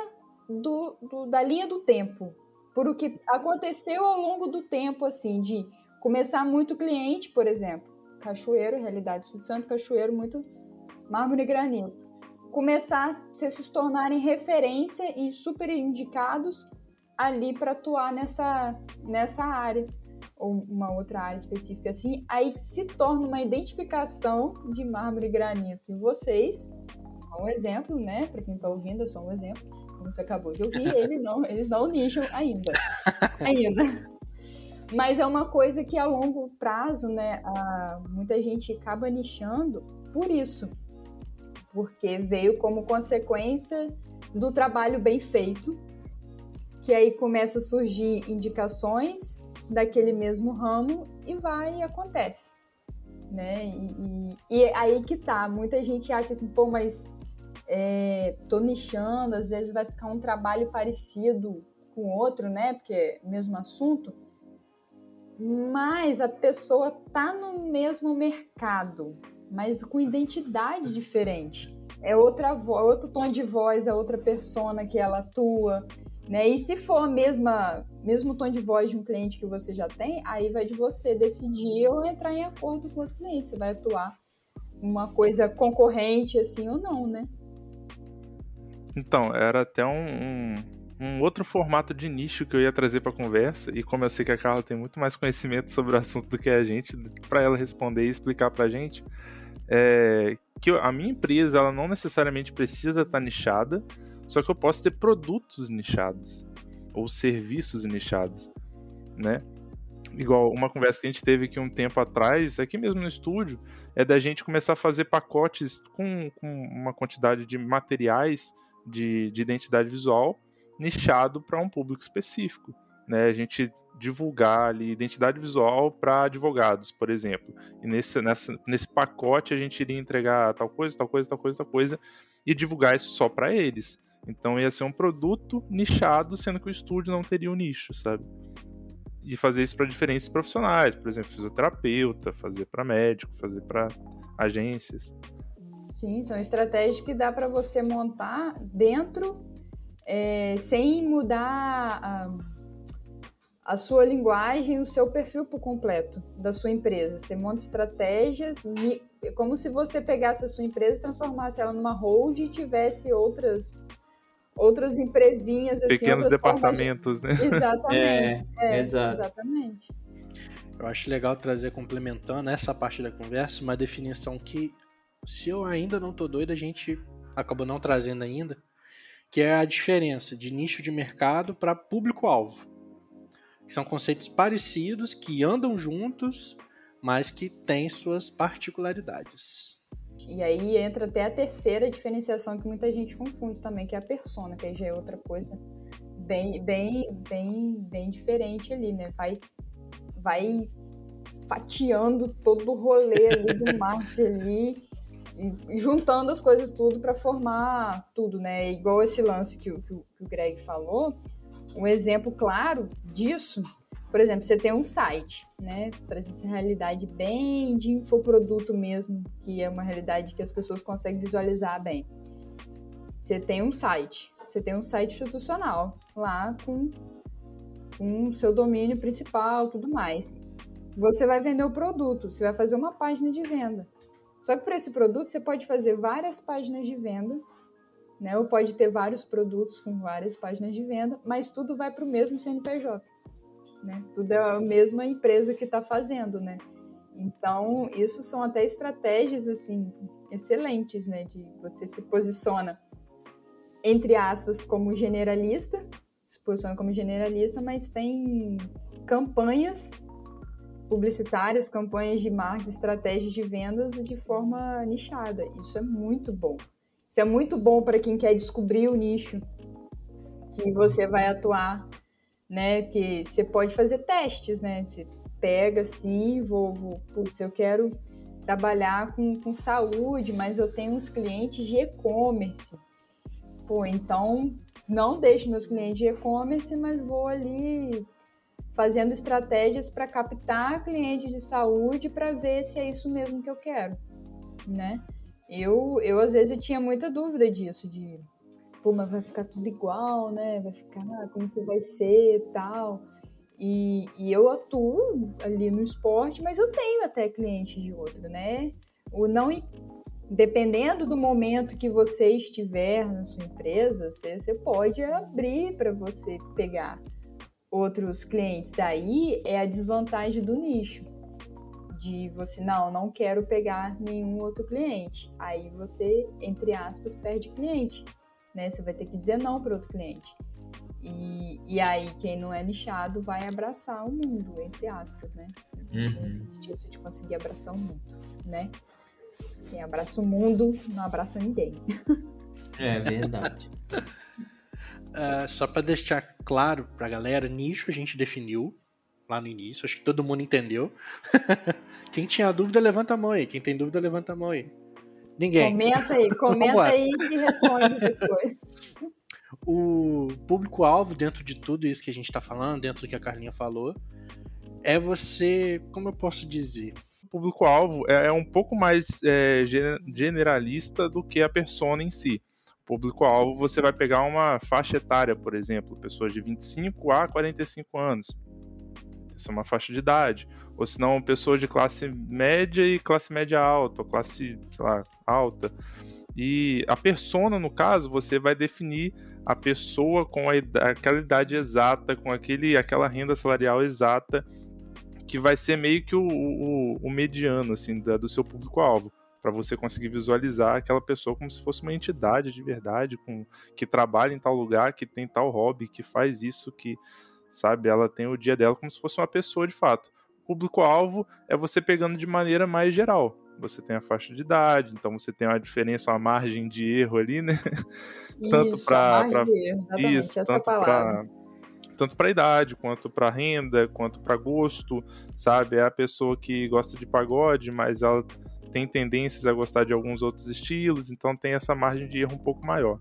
S3: do, do, da linha do tempo, por o que aconteceu ao longo do tempo, assim, de começar muito cliente, por exemplo, Cachoeiro, realidade do Santo, Cachoeiro, muito mármore e granito. Começar a se tornarem referência e super indicados ali para atuar nessa, nessa área ou uma outra área específica assim, aí se torna uma identificação de mármore e granito. E vocês são um exemplo, né? Para quem está ouvindo, eu sou um exemplo como você acabou de ouvir, ele não, eles não nicham ainda. ainda. Mas é uma coisa que a longo prazo, né, a, muita gente acaba nichando por isso. Porque veio como consequência do trabalho bem feito que aí começa a surgir indicações daquele mesmo ramo e vai e acontece. Né? E, e, e aí que tá, muita gente acha assim, pô, mas é, tô nichando, às vezes vai ficar um trabalho parecido com outro, né? Porque é mesmo assunto. Mas a pessoa tá no mesmo mercado, mas com identidade diferente. É outra voz, outro tom de voz, é outra persona que ela atua, né? E se for a mesma, mesmo tom de voz de um cliente que você já tem, aí vai de você decidir ou entrar em acordo com outro cliente. Você vai atuar uma coisa concorrente assim ou não, né?
S4: Então, era até um, um, um outro formato de nicho que eu ia trazer para conversa, e como eu sei que a Carla tem muito mais conhecimento sobre o assunto do que a gente, para ela responder e explicar para a gente, é que a minha empresa ela não necessariamente precisa estar tá nichada, só que eu posso ter produtos nichados ou serviços nichados, né? Igual uma conversa que a gente teve aqui um tempo atrás, aqui mesmo no estúdio, é da gente começar a fazer pacotes com, com uma quantidade de materiais de, de identidade visual nichado para um público específico. Né? A gente divulgar ali identidade visual para advogados, por exemplo. E nesse, nessa, nesse pacote a gente iria entregar tal coisa, tal coisa, tal coisa, tal coisa, e divulgar isso só para eles. Então ia ser um produto nichado, sendo que o estúdio não teria um nicho, sabe? E fazer isso para diferentes profissionais, por exemplo, fisioterapeuta, fazer para médico, fazer para agências.
S3: Sim, são estratégias que dá para você montar dentro, é, sem mudar a, a, sua linguagem, o seu perfil por completo da sua empresa. Você monta estratégias, como se você pegasse a sua empresa, transformasse ela numa hold e tivesse outras outras empresinhas assim,
S4: pequenos departamentos, de... né?
S3: Exatamente. É, é, exatamente.
S1: Eu acho legal trazer complementando essa parte da conversa uma definição que se eu ainda não tô doido, a gente acabou não trazendo ainda, que é a diferença de nicho de mercado para público-alvo. São conceitos parecidos que andam juntos, mas que têm suas particularidades.
S3: E aí entra até a terceira diferenciação que muita gente confunde também, que é a persona, que aí já é outra coisa bem, bem, bem, bem diferente ali, né? Vai, vai fatiando todo o rolê ali do marketing ali e juntando as coisas tudo para formar tudo, né? Igual esse lance que o, que o Greg falou, um exemplo claro disso, por exemplo, você tem um site, né? Traz essa realidade bem de infoproduto mesmo, que é uma realidade que as pessoas conseguem visualizar bem. Você tem um site, você tem um site institucional lá com, com seu domínio principal, tudo mais. Você vai vender o produto, você vai fazer uma página de venda. Só que para esse produto você pode fazer várias páginas de venda, né? Ou pode ter vários produtos com várias páginas de venda, mas tudo vai para o mesmo CNPJ, né? Tudo é a mesma empresa que está fazendo, né? Então, isso são até estratégias assim excelentes, né? De você se posiciona entre aspas como generalista, se posiciona como generalista, mas tem campanhas publicitárias, campanhas de marketing, estratégias de vendas de forma nichada. Isso é muito bom. Isso é muito bom para quem quer descobrir o nicho que você vai atuar, né? Que você pode fazer testes, né? Você pega assim, vou, vou putz, eu quero trabalhar com, com saúde, mas eu tenho uns clientes de e-commerce. Pô, então não deixe meus clientes de e-commerce, mas vou ali fazendo estratégias para captar clientes de saúde para ver se é isso mesmo que eu quero, né? Eu, eu às vezes eu tinha muita dúvida disso, de pô, mas vai ficar tudo igual, né? Vai ficar, ah, como que vai ser tal. E, e eu atuo ali no esporte, mas eu tenho até cliente de outro, né? O não dependendo do momento que você estiver na sua empresa, você, você pode abrir para você pegar outros clientes. Aí é a desvantagem do nicho. De você, não, não quero pegar nenhum outro cliente. Aí você, entre aspas, perde cliente. Né? Você vai ter que dizer não para outro cliente. E, e aí, quem não é nichado vai abraçar o mundo, entre aspas, né? Uhum. Isso de conseguir abraçar o mundo, né? Quem abraça o mundo não abraça ninguém.
S2: É verdade.
S1: Uh, só para deixar claro pra galera, nicho a gente definiu lá no início, acho que todo mundo entendeu. Quem tinha dúvida, levanta a mão aí. Quem tem dúvida, levanta a mão aí. Ninguém.
S3: Comenta aí, comenta aí e responde depois.
S1: O público-alvo dentro de tudo isso que a gente está falando, dentro do que a Carlinha falou, é você, como eu posso dizer?
S4: O público-alvo é, é, um pouco mais é, generalista do que a persona em si. O público-alvo você vai pegar uma faixa etária, por exemplo, pessoas de 25 a 45 anos. Essa é uma faixa de idade. Ou se não, pessoas de classe média e classe média alta, ou classe, lá, alta. E a persona, no caso, você vai definir a pessoa com a, aquela idade exata, com aquele, aquela renda salarial exata, que vai ser meio que o, o, o mediano assim, da, do seu público-alvo para você conseguir visualizar aquela pessoa como se fosse uma entidade de verdade, com, que trabalha em tal lugar, que tem tal hobby, que faz isso, que sabe, ela tem o dia dela como se fosse uma pessoa de fato. Público-alvo é você pegando de maneira mais geral. Você tem a faixa de idade, então você tem uma diferença, uma margem de erro ali, né?
S3: Isso, tanto para exatamente, isso, essa tanto palavra. Pra,
S4: tanto para idade, quanto para renda, quanto para gosto, sabe? É a pessoa que gosta de pagode, mas ela tem tendências a gostar de alguns outros estilos, então tem essa margem de erro um pouco maior.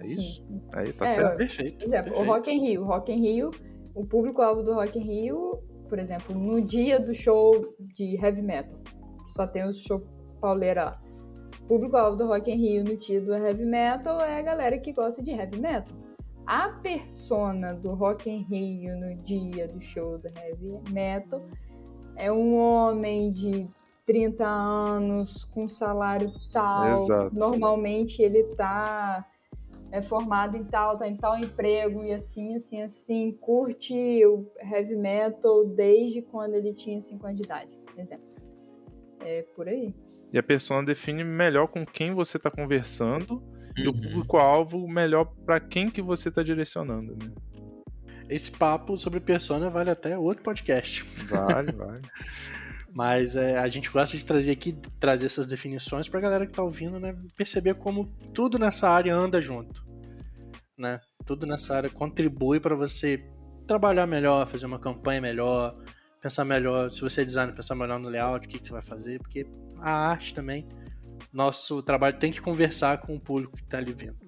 S4: É Sim. isso? Aí tá é, certo.
S3: Perfeito. Por exemplo, perfeito. o Rock in Rio. O Rock in Rio, o público-alvo do Rock in Rio, por exemplo, no dia do show de heavy metal, que só tem o show pauleira lá. O público-alvo do Rock in Rio no dia do heavy metal é a galera que gosta de heavy metal. A persona do Rock in Rio no dia do show do heavy metal é um homem de 30 anos com salário tal. Exato. Normalmente ele tá é formado em tal, tá em tal emprego e assim, assim, assim, curte o heavy metal desde quando ele tinha 5 anos de idade, por exemplo. É por aí.
S4: E a persona define melhor com quem você está conversando uhum. e o uhum. público-alvo melhor para quem que você está direcionando, né?
S1: Esse papo sobre persona vale até outro podcast.
S4: Vale, vale.
S1: Mas é, a gente gosta de trazer aqui, trazer essas definições pra galera que tá ouvindo, né? Perceber como tudo nessa área anda junto. Né? Tudo nessa área contribui para você trabalhar melhor, fazer uma campanha melhor, pensar melhor, se você é designer, pensar melhor no layout, o que, que você vai fazer, porque a arte também, nosso trabalho tem que conversar com o público que está ali vendo.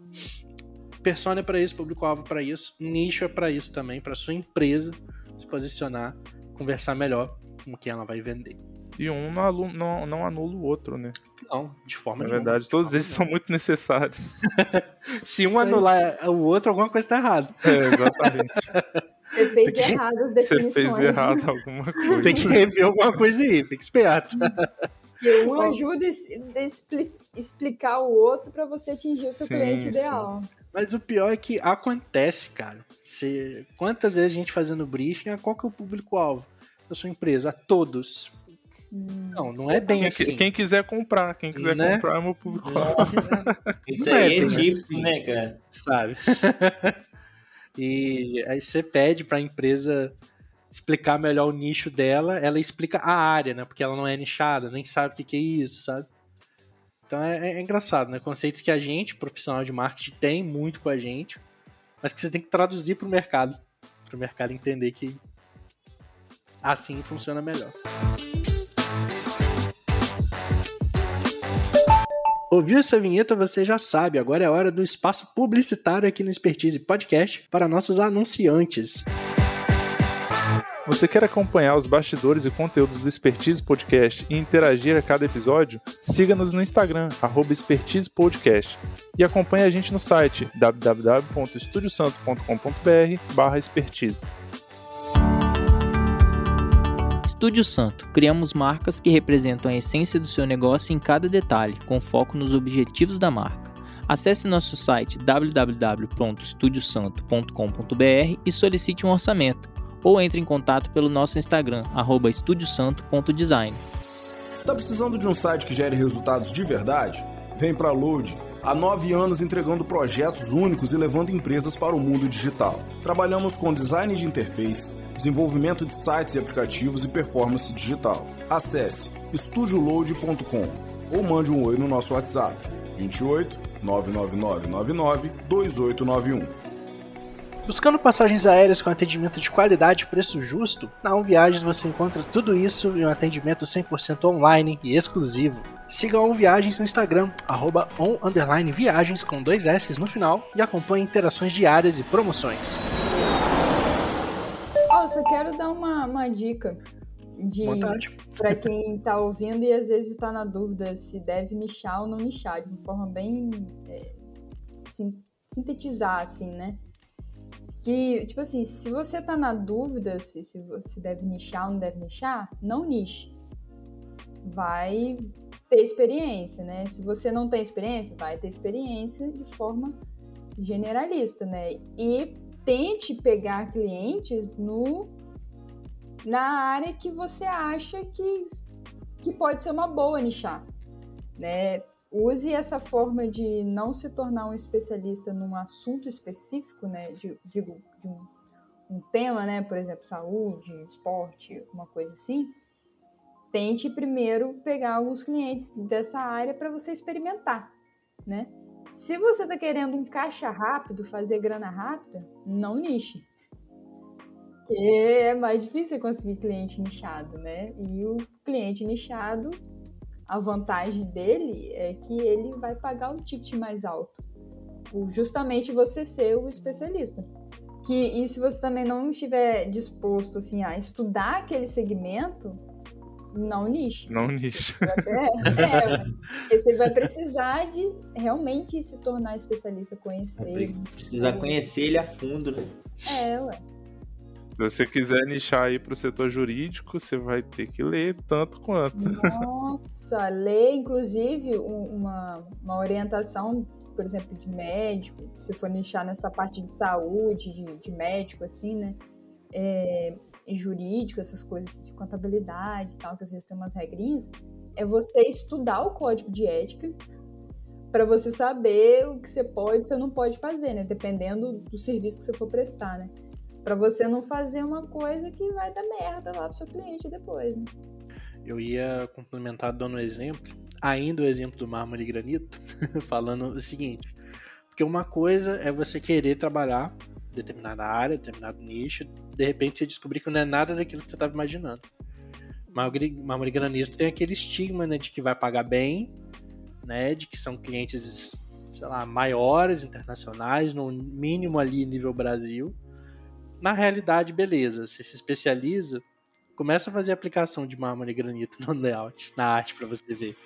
S1: Persona é para isso, público-alvo é para isso, nicho é para isso também, para sua empresa se posicionar, conversar melhor com quem ela vai vender.
S4: E um não, alu não, não anula o outro, né?
S1: Não, de forma
S4: Na
S1: nenhuma.
S4: verdade, todos eles são muito necessários.
S1: Se um anular o outro, alguma coisa está errada.
S4: É, exatamente.
S3: Você fez que... errado as definições.
S4: Você fez errado alguma coisa.
S1: Tem que rever alguma coisa aí, fica esperto.
S3: Que um ajuda a explicar o outro para você atingir o seu sim, cliente sim. ideal.
S1: Mas o pior é que acontece, cara. Você... Quantas vezes a gente fazendo briefing, qual que é o público-alvo? Da sua empresa, a todos. Hum. Não, não é bem
S4: quem,
S1: assim.
S4: Quem quiser comprar, quem quiser né? comprar é meu público.
S2: Isso não aí é, é tipo, assim, né, cara?
S1: Sabe? e aí você pede para a empresa explicar melhor o nicho dela, ela explica a área, né? Porque ela não é nichada, nem sabe o que, que é isso, sabe? Então é, é, engraçado, né? Conceitos que a gente, profissional de marketing, tem muito com a gente, mas que você tem que traduzir para o mercado, para o mercado entender que Assim funciona melhor. Ouviu essa vinheta, você já sabe. Agora é hora do espaço publicitário aqui no Expertise Podcast para nossos anunciantes.
S4: Você quer acompanhar os bastidores e conteúdos do Expertise Podcast e interagir a cada episódio? Siga-nos no Instagram, Expertise Podcast. E acompanhe a gente no site www.estudiosanto.com.br/expertise.
S5: Estúdio Santo, criamos marcas que representam a essência do seu negócio em cada detalhe, com foco nos objetivos da marca. Acesse nosso site www.estudiosanto.com.br e solicite um orçamento, ou entre em contato pelo nosso Instagram, estudiosanto.design.
S6: Está precisando de um site que gere resultados de verdade? Vem para a Load há nove anos entregando projetos únicos e levando empresas para o mundo digital. Trabalhamos com design de interface, desenvolvimento de sites e aplicativos e performance digital. Acesse estudioload.com ou mande um oi no nosso WhatsApp 28 99999 2891.
S1: Buscando passagens aéreas com atendimento de qualidade e preço justo, na On Viagens você encontra tudo isso em um atendimento 100% online e exclusivo. Siga a On Viagens no Instagram, arroba on viagens com dois S no final e acompanhe interações diárias e promoções.
S3: Oh, só quero dar uma, uma dica de para quem está ouvindo e às vezes está na dúvida se deve nichar ou não nichar, de uma forma bem é, sim, sintetizar, assim, né? que, tipo assim, se você tá na dúvida se, se, se deve nichar ou não deve nichar, não niche. Vai ter experiência, né? Se você não tem experiência, vai ter experiência de forma generalista, né? E tente pegar clientes no na área que você acha que, que pode ser uma boa nichar, né? use essa forma de não se tornar um especialista num assunto específico, né? Digo, de, de um, um, tema, né? Por exemplo, saúde, esporte, uma coisa assim. Tente primeiro pegar alguns clientes dessa área para você experimentar, né? Se você está querendo um caixa rápido, fazer grana rápida, não niche. Porque é mais difícil conseguir cliente nichado, né? E o cliente nichado a vantagem dele é que ele vai pagar o ticket mais alto, justamente você ser o especialista. Que, e se você também não estiver disposto assim, a estudar aquele segmento, não niche.
S4: Não niche.
S3: É, é, porque você vai precisar de realmente se tornar especialista, conhecer.
S2: Precisar conhecer ele a fundo, né?
S3: É, ué.
S4: Se você quiser nichar aí para o setor jurídico, você vai ter que ler tanto quanto.
S3: Nossa, ler, inclusive, uma, uma orientação, por exemplo, de médico, se for nichar nessa parte de saúde, de, de médico, assim, né? É, jurídico, essas coisas de contabilidade e tal, que às vezes tem umas regrinhas, é você estudar o código de ética para você saber o que você pode e você não pode fazer, né? Dependendo do serviço que você for prestar, né? para você não fazer uma coisa que vai dar merda lá pro seu cliente depois, né?
S1: Eu ia complementar dando um exemplo, ainda o exemplo do mármore e granito, falando o seguinte: porque uma coisa é você querer trabalhar determinada área, determinado nicho, de repente você descobrir que não é nada daquilo que você estava imaginando. Mármore granito tem aquele estigma né, de que vai pagar bem, né, de que são clientes, sei lá, maiores, internacionais, no mínimo ali nível Brasil na realidade, beleza, você se especializa, começa a fazer aplicação de mármore e granito no layout, na arte para você ver.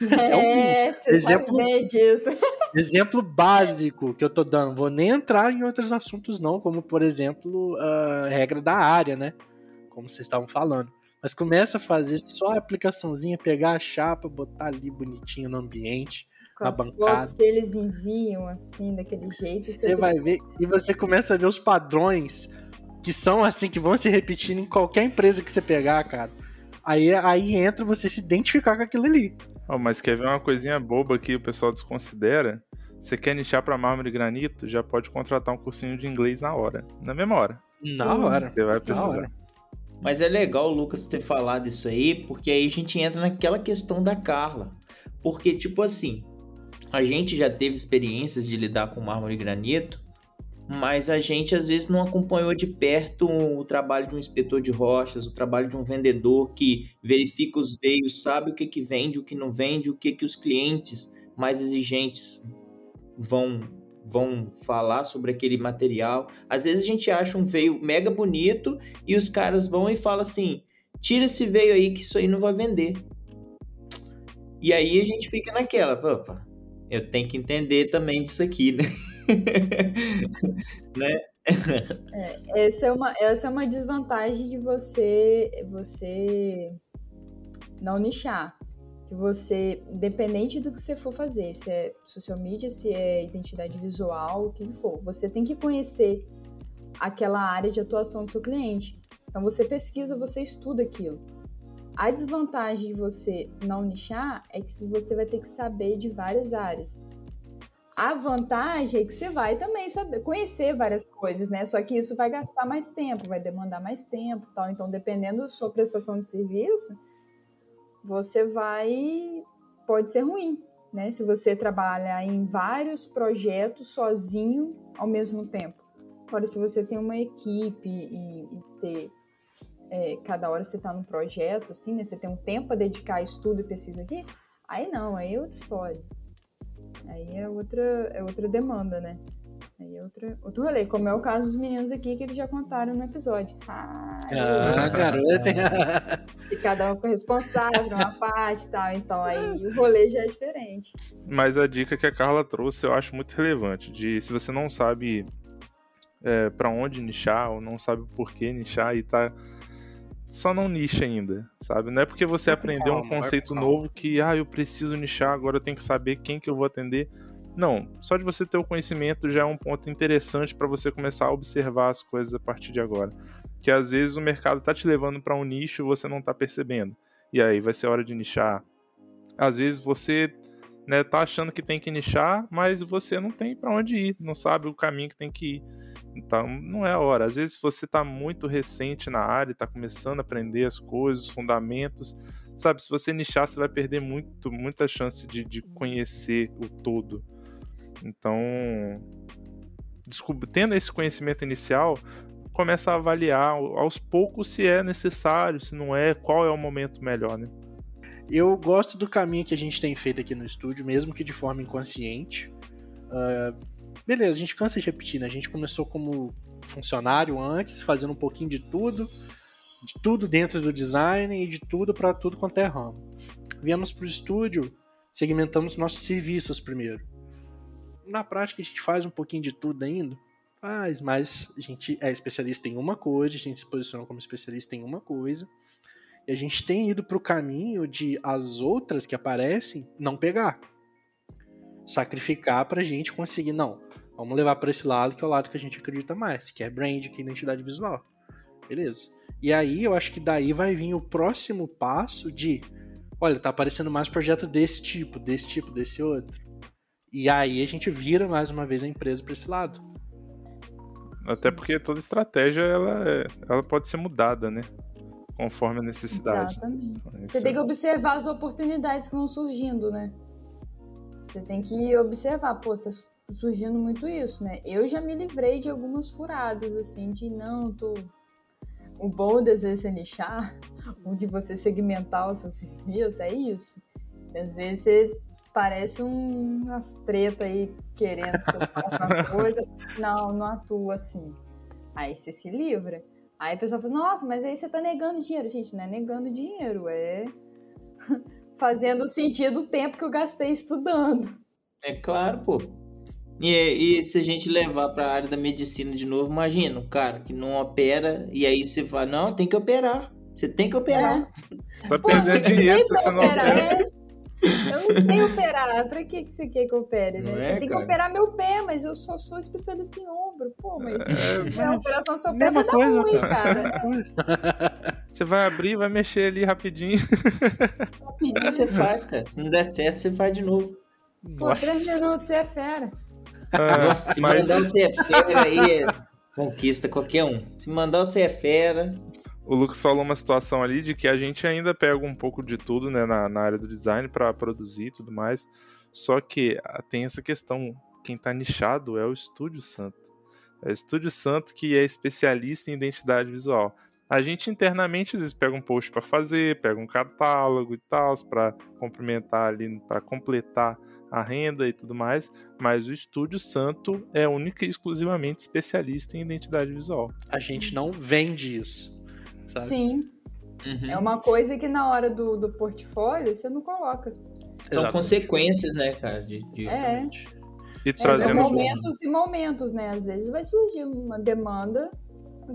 S3: É, é você exemplo.
S1: Exemplo básico que eu tô dando, vou nem entrar em outros assuntos não, como por exemplo, a regra da área, né? Como vocês estavam falando. Mas começa a fazer só a aplicaçãozinha, pegar a chapa, botar ali bonitinho no ambiente,
S3: com as bancada. fotos que eles enviam, assim, daquele jeito.
S1: Você vai ver, e você começa a ver os padrões que são assim, que vão se repetindo em qualquer empresa que você pegar, cara. Aí, aí entra você se identificar com aquilo ali.
S4: Oh, mas quer ver uma coisinha boba que o pessoal desconsidera? Você quer nichar para mármore e granito, já pode contratar um cursinho de inglês na hora. Na mesma hora.
S1: Na hora.
S4: Você vai precisar.
S2: Mas é legal o Lucas ter falado isso aí, porque aí a gente entra naquela questão da Carla. Porque, tipo assim, a gente já teve experiências de lidar com mármore e granito, mas a gente às vezes não acompanhou de perto o trabalho de um inspetor de rochas, o trabalho de um vendedor que verifica os veios, sabe o que, que vende, o que não vende, o que, que os clientes mais exigentes vão vão falar sobre aquele material. Às vezes a gente acha um veio mega bonito e os caras vão e falam assim: tira esse veio aí que isso aí não vai vender. E aí a gente fica naquela, opa, eu tenho que entender também disso aqui, né? né?
S3: É, essa, é uma, essa é uma desvantagem de você você não nichar. Que você, dependente do que você for fazer, se é social media, se é identidade visual, o que for, você tem que conhecer aquela área de atuação do seu cliente. Então você pesquisa, você estuda aquilo. A desvantagem de você não nichar é que você vai ter que saber de várias áreas. A vantagem é que você vai também saber conhecer várias coisas, né? Só que isso vai gastar mais tempo, vai demandar mais tempo, tal. Então, dependendo da sua prestação de serviço, você vai pode ser ruim, né? Se você trabalha em vários projetos sozinho ao mesmo tempo. Agora, se você tem uma equipe e, e ter é, cada hora você está num projeto, assim, né? Você tem um tempo a dedicar a estudo e pesquisa aqui, aí não, aí é outra história. Aí é outra, é outra demanda, né? Aí é outra, outro rolê, como é o caso dos meninos aqui que eles já contaram no episódio.
S1: Ah, ah garota!
S3: E cada um foi responsável por uma parte e tal, então aí o rolê já é diferente.
S4: Mas a dica que a Carla trouxe eu acho muito relevante, de se você não sabe é, para onde nichar ou não sabe por que nichar e tá só não nicha ainda, sabe? Não é porque você aprendeu um conceito novo que, ah, eu preciso nichar, agora eu tenho que saber quem que eu vou atender. Não, só de você ter o conhecimento já é um ponto interessante para você começar a observar as coisas a partir de agora. Que às vezes o mercado tá te levando para um nicho e você não tá percebendo. E aí vai ser hora de nichar. Às vezes você né, tá achando que tem que nichar, mas você não tem para onde ir, não sabe o caminho que tem que ir. Então, não é a hora. Às vezes você está muito recente na área, está começando a aprender as coisas, os fundamentos, sabe? Se você nichar, você vai perder muito, muita chance de, de conhecer o todo. Então, tendo esse conhecimento inicial, começa a avaliar aos poucos se é necessário, se não é, qual é o momento melhor, né?
S1: Eu gosto do caminho que a gente tem feito aqui no estúdio, mesmo que de forma inconsciente. Uh, beleza, a gente cansa de repetir, né? A gente começou como funcionário antes, fazendo um pouquinho de tudo, de tudo dentro do design e de tudo para tudo quanto é ramo. Viemos para o estúdio, segmentamos nossos serviços primeiro. Na prática, a gente faz um pouquinho de tudo ainda, faz, mas a gente é especialista em uma coisa, a gente se posiciona como especialista em uma coisa. E a gente tem ido para o caminho de as outras que aparecem não pegar. Sacrificar para a gente conseguir, não. Vamos levar para esse lado que é o lado que a gente acredita mais, que é brand, que é identidade visual. Beleza. E aí eu acho que daí vai vir o próximo passo de, olha, tá aparecendo mais projeto desse tipo, desse tipo, desse outro. E aí a gente vira mais uma vez a empresa para esse lado.
S4: Até porque toda estratégia ela, é, ela pode ser mudada, né? Conforme a necessidade.
S3: Exatamente. Você tem que observar as oportunidades que vão surgindo, né? Você tem que observar, pô, tá surgindo muito isso, né? Eu já me livrei de algumas furadas, assim, de não, tô. O bom de você nichar, o de você segmentar o seu serviço, é isso. às vezes você parece um, umas treta aí querendo que você faça uma coisa, não, não atua assim. Aí você se livra. Aí a pessoa fala, nossa, mas aí você tá negando dinheiro. Gente, não é negando dinheiro, é fazendo sentido o tempo que eu gastei estudando.
S2: É claro, pô. E, e se a gente levar para a área da medicina de novo, imagina, o cara que não opera e aí você fala, não, tem que operar. Você tem que operar.
S4: É. Você tá perdendo dinheiro se você não opera.
S3: É. Eu não sei operar. Pra que, que você quer que opere, né? Não você é, tem cara. que operar meu pé, mas eu só sou especialista em ombro. Pô, mas é, se a operação seu pé vai dar coisa, ruim, cara.
S4: cara. Você vai abrir, vai mexer ali rapidinho.
S2: Rapidinho você faz, cara. Se não der certo, você faz de novo.
S3: Pô, Nossa. três minutos, você é fera.
S2: Ah, Nossa, se mas... mandar você é fera aí, conquista qualquer um. Se mandar você é fera,
S4: o Lucas falou uma situação ali de que a gente ainda pega um pouco de tudo né, na, na área do design para produzir e tudo mais. Só que ah, tem essa questão: quem está nichado é o Estúdio Santo. É o Estúdio Santo que é especialista em identidade visual. A gente internamente às vezes pega um post para fazer, pega um catálogo e tal, para complementar ali, para completar a renda e tudo mais, mas o Estúdio Santo é única e exclusivamente especialista em identidade visual.
S1: A gente não vende isso
S3: sabe? Sim. Uhum. É uma coisa que na hora do, do portfólio você não coloca.
S2: São Exatamente. consequências, né, cara? De, de...
S3: É.
S4: E é, trazendo...
S3: É, momentos e momentos, né? Às vezes vai surgir uma demanda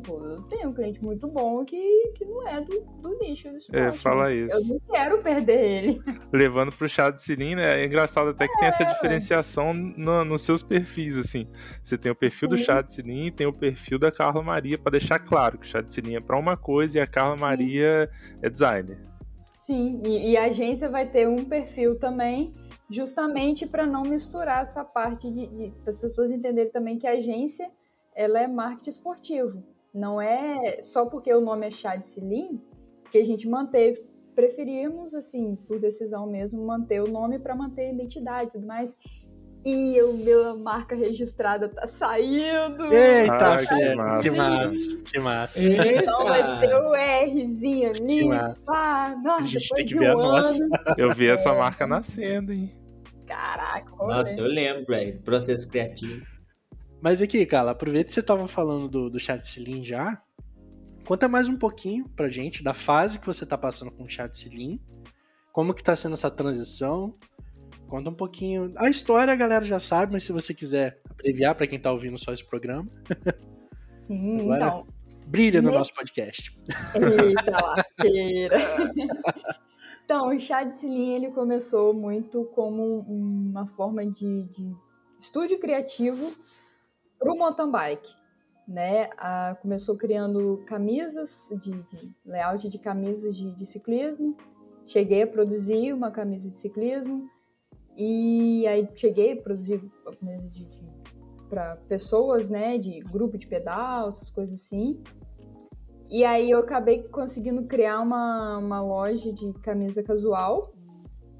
S3: Pô, eu tenho um cliente muito bom que, que não é do, do nicho do esporte.
S4: É, fala isso.
S3: Eu não quero perder ele.
S4: Levando pro chá de cilindro, é engraçado até que é. tem essa é. diferenciação no, nos seus perfis, assim. Você tem o perfil Sim. do chá de cilindro e tem o perfil da Carla Maria, para deixar claro que o chá de cilindro é pra uma coisa e a Carla Sim. Maria é designer.
S3: Sim, e, e, a agência vai ter um perfil também, justamente para não misturar essa parte de, de para as pessoas entenderem também que a agência ela é marketing esportivo. Não é só porque o nome é chá de cilim que a gente manteve. Preferimos, assim, por decisão mesmo, manter o nome para manter a identidade e tudo mais. e o meu marca registrada tá saindo.
S1: Eita, ah, que, massa, que massa, que massa.
S3: Então vai ter o Rzinho ali. Ah, nossa,
S1: a gente tem que ver um a nossa.
S4: Eu vi essa é. marca nascendo, hein?
S3: Caraca,
S2: Nossa, eu lembro, velho. Processo criativo.
S1: Mas aqui, cara, aproveita que você tava falando do, do chat Selim já. Conta mais um pouquinho pra gente da fase que você tá passando com o chat Selim. Como que tá sendo essa transição? Conta um pouquinho. A história a galera já sabe, mas se você quiser abreviar para quem tá ouvindo só esse programa.
S3: Sim, Agora, então.
S1: Brilha no nosso podcast.
S3: Eita lasqueira. então, o chá de Silim, ele começou muito como uma forma de, de estúdio criativo para o mountain bike. Né? Ah, começou criando camisas, de, de layout de camisas de, de ciclismo. Cheguei a produzir uma camisa de ciclismo e aí cheguei a produzir de, de para pessoas, né, de grupo de pedal, essas coisas assim. E aí eu acabei conseguindo criar uma, uma loja de camisa casual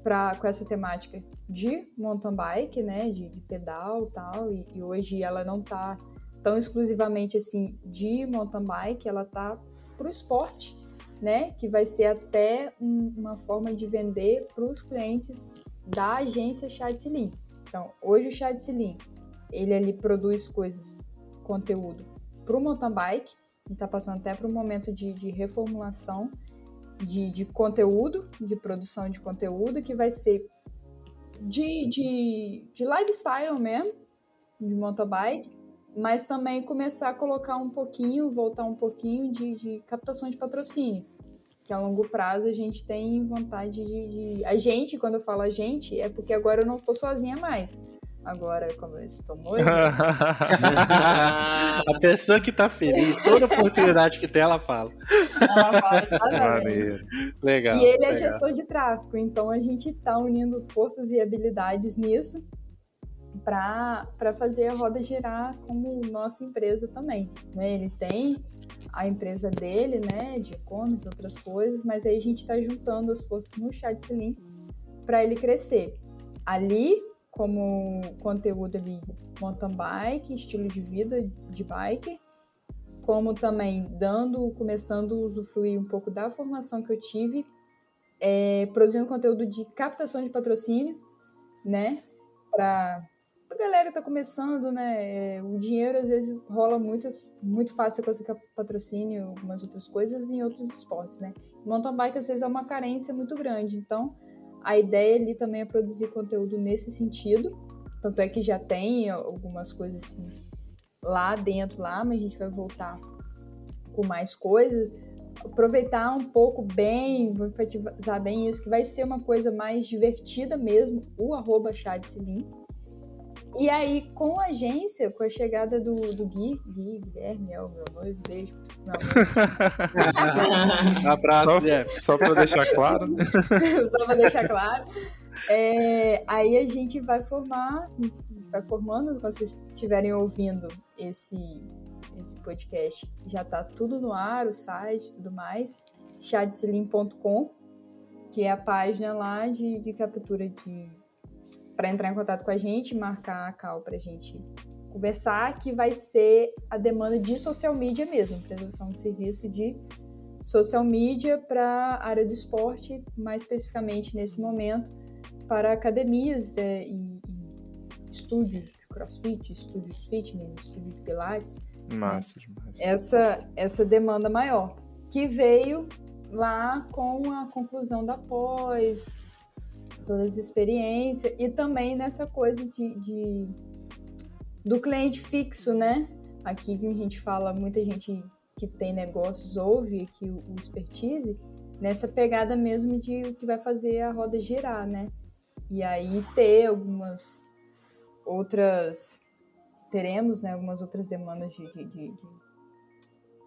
S3: pra, com essa temática de mountain bike, né, de, de pedal tal. E, e hoje ela não tá tão exclusivamente assim de mountain bike, ela tá pro esporte, né, que vai ser até um, uma forma de vender para os clientes da agência Chá de Silim. Então, hoje o Chá de Silim, ele ali produz coisas, conteúdo para o mountain bike, está passando até para um momento de, de reformulação de, de, conteúdo, de produção de conteúdo, que vai ser de, de, de lifestyle mesmo, de mountain bike, mas também começar a colocar um pouquinho, voltar um pouquinho de, de captação de patrocínio que a longo prazo a gente tem vontade de, de, A gente, quando eu falo a gente, é porque agora eu não tô sozinha mais. Agora, como eu estou noiva.
S1: a pessoa que tá feliz, toda oportunidade que tem, ela fala.
S3: Ela fala exatamente.
S1: Legal.
S3: E ele
S1: é
S3: legal. gestor de tráfego, então a gente tá unindo forças e habilidades nisso para fazer a roda girar como nossa empresa também. Né? Ele tem a empresa dele, né, de e-commerce, outras coisas, mas aí a gente está juntando as forças no chat Selim para ele crescer. Ali, como conteúdo ali, mountain bike, estilo de vida de bike, como também dando, começando a usufruir um pouco da formação que eu tive, é, produzindo conteúdo de captação de patrocínio, né, para a galera tá começando, né? É, o dinheiro às vezes rola muitas, muito fácil conseguir patrocínio, algumas outras coisas em outros esportes, né? Mountain bike às vezes é uma carência muito grande, então a ideia ali também é produzir conteúdo nesse sentido. Tanto é que já tem algumas coisas assim lá dentro, lá, mas a gente vai voltar com mais coisas. Aproveitar um pouco bem, vou enfatizar bem isso, que vai ser uma coisa mais divertida mesmo, o arroba Cilim, e aí, com a agência, com a chegada do, do Gui, Gui, Guilherme, é o meu noivo, beijo.
S4: Abraço, só, Guilherme. Só para deixar claro.
S3: só para deixar claro. É, aí a gente vai formar, vai formando, quando vocês estiverem ouvindo esse, esse podcast, já tá tudo no ar, o site tudo mais, chadecilim.com, que é a página lá de, de captura de para entrar em contato com a gente, marcar a call para a gente conversar, que vai ser a demanda de social media mesmo, prestação de serviço de social media para a área do esporte, mais especificamente nesse momento para academias é, e, e, estúdios de crossfit, estúdios fitness, estúdios de pilates.
S4: Massa, né? demais.
S3: Essa, essa demanda maior, que veio lá com a conclusão da pós, todas as experiências e também nessa coisa de, de, do cliente fixo, né? Aqui que a gente fala, muita gente que tem negócios ouve aqui o, o expertise, nessa pegada mesmo de o que vai fazer a roda girar, né? E aí ter algumas outras teremos, né, algumas outras demandas de, de, de, de...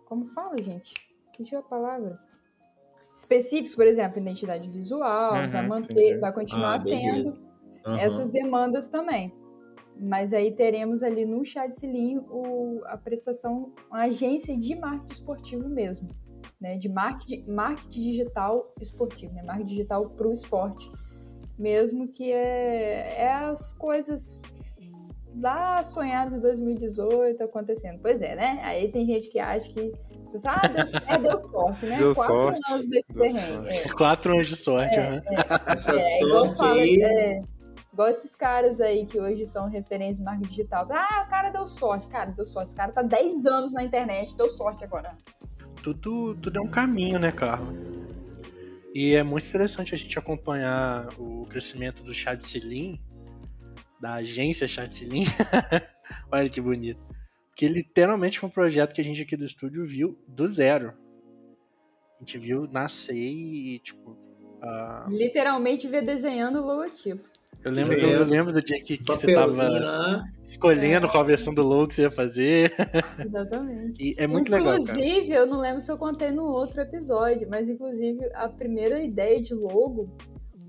S3: como fala, gente? Fugiu a palavra específicos, por exemplo, identidade visual, uhum, vai manter, vai continuar ah, tendo uhum. essas demandas também. Mas aí teremos ali no chá de Silim o, a prestação, uma agência de marketing esportivo mesmo, né? De marketing, marketing digital esportivo, né? Marketing digital para o esporte. Mesmo que é, é as coisas lá sonhados 2018 acontecendo. Pois é, né? Aí tem gente que acha que. Ah, deu, é, deu sorte, né?
S4: Deu
S3: Quatro
S4: sorte,
S3: anos desse terreno. É.
S1: Quatro anos de sorte,
S3: É,
S1: né?
S2: Essa
S3: É, igual,
S2: sorte
S3: fala,
S2: aí.
S3: é, igual esses caras aí que hoje são referências de marketing digital. Ah, o cara deu sorte. Cara, deu sorte. O cara tá 10 anos na internet, deu sorte agora.
S1: Tudo, tudo é um caminho, né, Carla? E é muito interessante a gente acompanhar o crescimento do Chad Selim, da agência Chad Selim. Olha que bonito. Porque literalmente foi um projeto que a gente aqui do estúdio viu do zero. A gente viu nascer e, tipo. ah,
S3: Literalmente ver desenhando o logotipo.
S1: eu, lembro do, eu lembro do dia que, que você
S2: Papelzinho
S1: tava
S2: lá.
S1: escolhendo qual versão do logo que você ia fazer.
S3: Exatamente.
S1: E é muito legal, cara.
S3: inclusive, eu não lembro se eu contei no outro episódio, mas inclusive a primeira ideia de logo,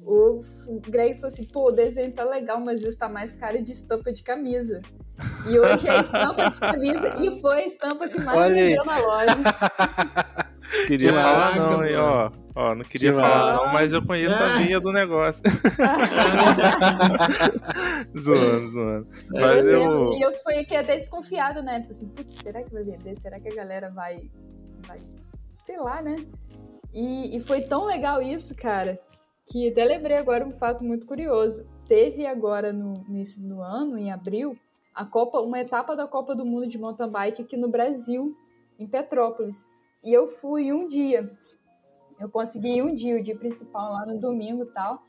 S3: o Greg falou assim, pô, o desenho tá legal, mas isso tá mais cara de estampa de camisa. E hoje é estampa de camisa e foi a estampa que mais
S1: Olha aí.
S3: vendeu na loja.
S4: Queria
S1: Que
S4: falar não, hein, ó. Ó, não queria
S1: Que
S4: falar
S1: massa.
S4: não, mas eu conheço a
S2: Ah.
S4: linha do negócio. zoando, zoando. Mas
S3: eu
S4: eu...
S3: E eu fui aqui até desconfiada, né? Falei assim, putz, será que vai vender? Será que a galera vai. vai sei lá, né? E, e foi tão legal isso, cara, que até lembrei agora um fato muito curioso. Teve agora no início do ano, em abril, a Copa, uma etapa da Copa do Mundo de mountain bike aqui no Brasil, em Petrópolis. E eu fui um dia. Eu consegui um dia, o dia principal lá no domingo e tal.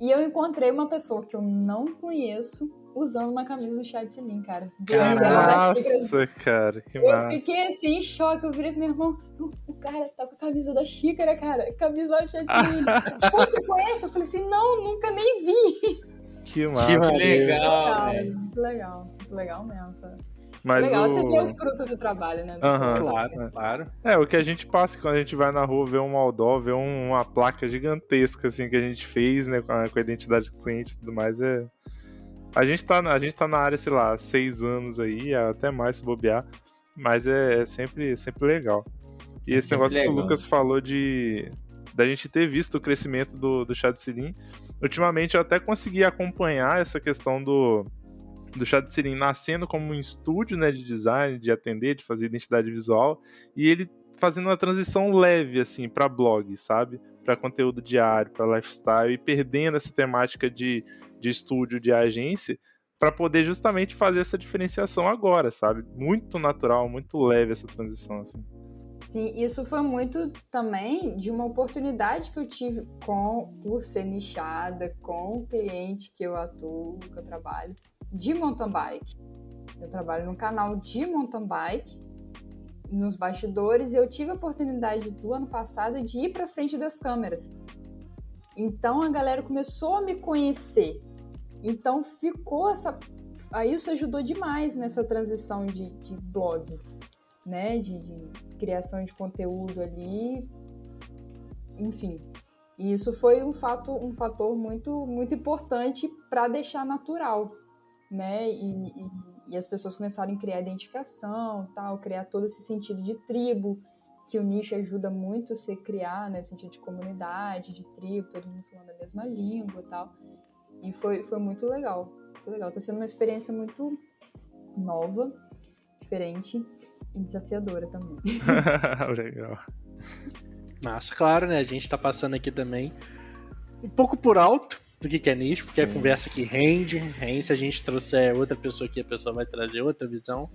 S3: E eu encontrei uma pessoa que eu não conheço usando uma camisa do Chá de Silim, cara.
S4: Nossa, cara, que
S3: Eu
S4: massa.
S3: fiquei assim em choque. Eu virei pro meu irmão: "O- cara tá com a camisa da xícara, cara. Camisa do Chá de Silim. Pô, você conhece? Eu falei assim: não, nunca nem vi.
S4: Que massa.
S2: Que legal,
S3: Cara, muito legal. Muito legal mesmo, sabe?
S4: Mas
S3: legal
S4: o...
S3: você ver o fruto do trabalho, né?
S4: Aham.
S1: Claro, claro.
S4: É, o que a gente passa quando a gente vai na rua ver um outdoor, ver um- uma placa gigantesca, assim, que a gente fez, né, com a, com a identidade do cliente e tudo mais, é... A gente, tá, na- a gente tá na área, sei lá, há seis anos aí, até mais se bobear, mas é, é sempre, sempre legal. E esse
S2: sempre
S4: negócio que o
S2: legal.
S4: Lucas falou de da gente ter visto o crescimento do, do chá de silim, ultimamente eu até consegui acompanhar essa questão do, do chá de silim nascendo como um estúdio né, de design, de atender, de fazer identidade visual, e ele fazendo uma transição leve assim para blog, sabe? Para conteúdo diário, para lifestyle e perdendo essa temática de, de estúdio, de agência, para poder justamente fazer essa diferenciação agora, sabe? Muito natural, muito leve essa transição assim.
S3: Sim, isso foi muito também de uma oportunidade que eu tive com por ser nichada, com o cliente que eu atuo, que eu trabalho, de mountain bike. Eu trabalho num canal de mountain bike, nos bastidores, e eu tive a oportunidade do ano passado de ir para frente das câmeras. Então a galera começou a me conhecer. Então ficou essa. Aí isso ajudou demais nessa transição de, de blog, né? De, de criação de conteúdo ali. Enfim. E isso foi um, fato, um fator muito, muito importante para deixar natural, né? E, e, e as pessoas começaram a criar identificação, tal, criar todo esse sentido de tribo, que o nicho ajuda muito você criar, né? O sentido de comunidade, de tribo, todo mundo falando a mesma língua e tal. E foi, foi muito legal, muito legal. Tá sendo uma experiência muito nova, diferente e desafiadora também.
S4: legal.
S1: Massa, claro, né? A gente tá passando aqui também um pouco por alto do que que é nicho, porque
S4: Sim.
S1: a conversa que rende, rende. Se a gente trouxer outra pessoa aqui, a pessoa vai trazer outra visão.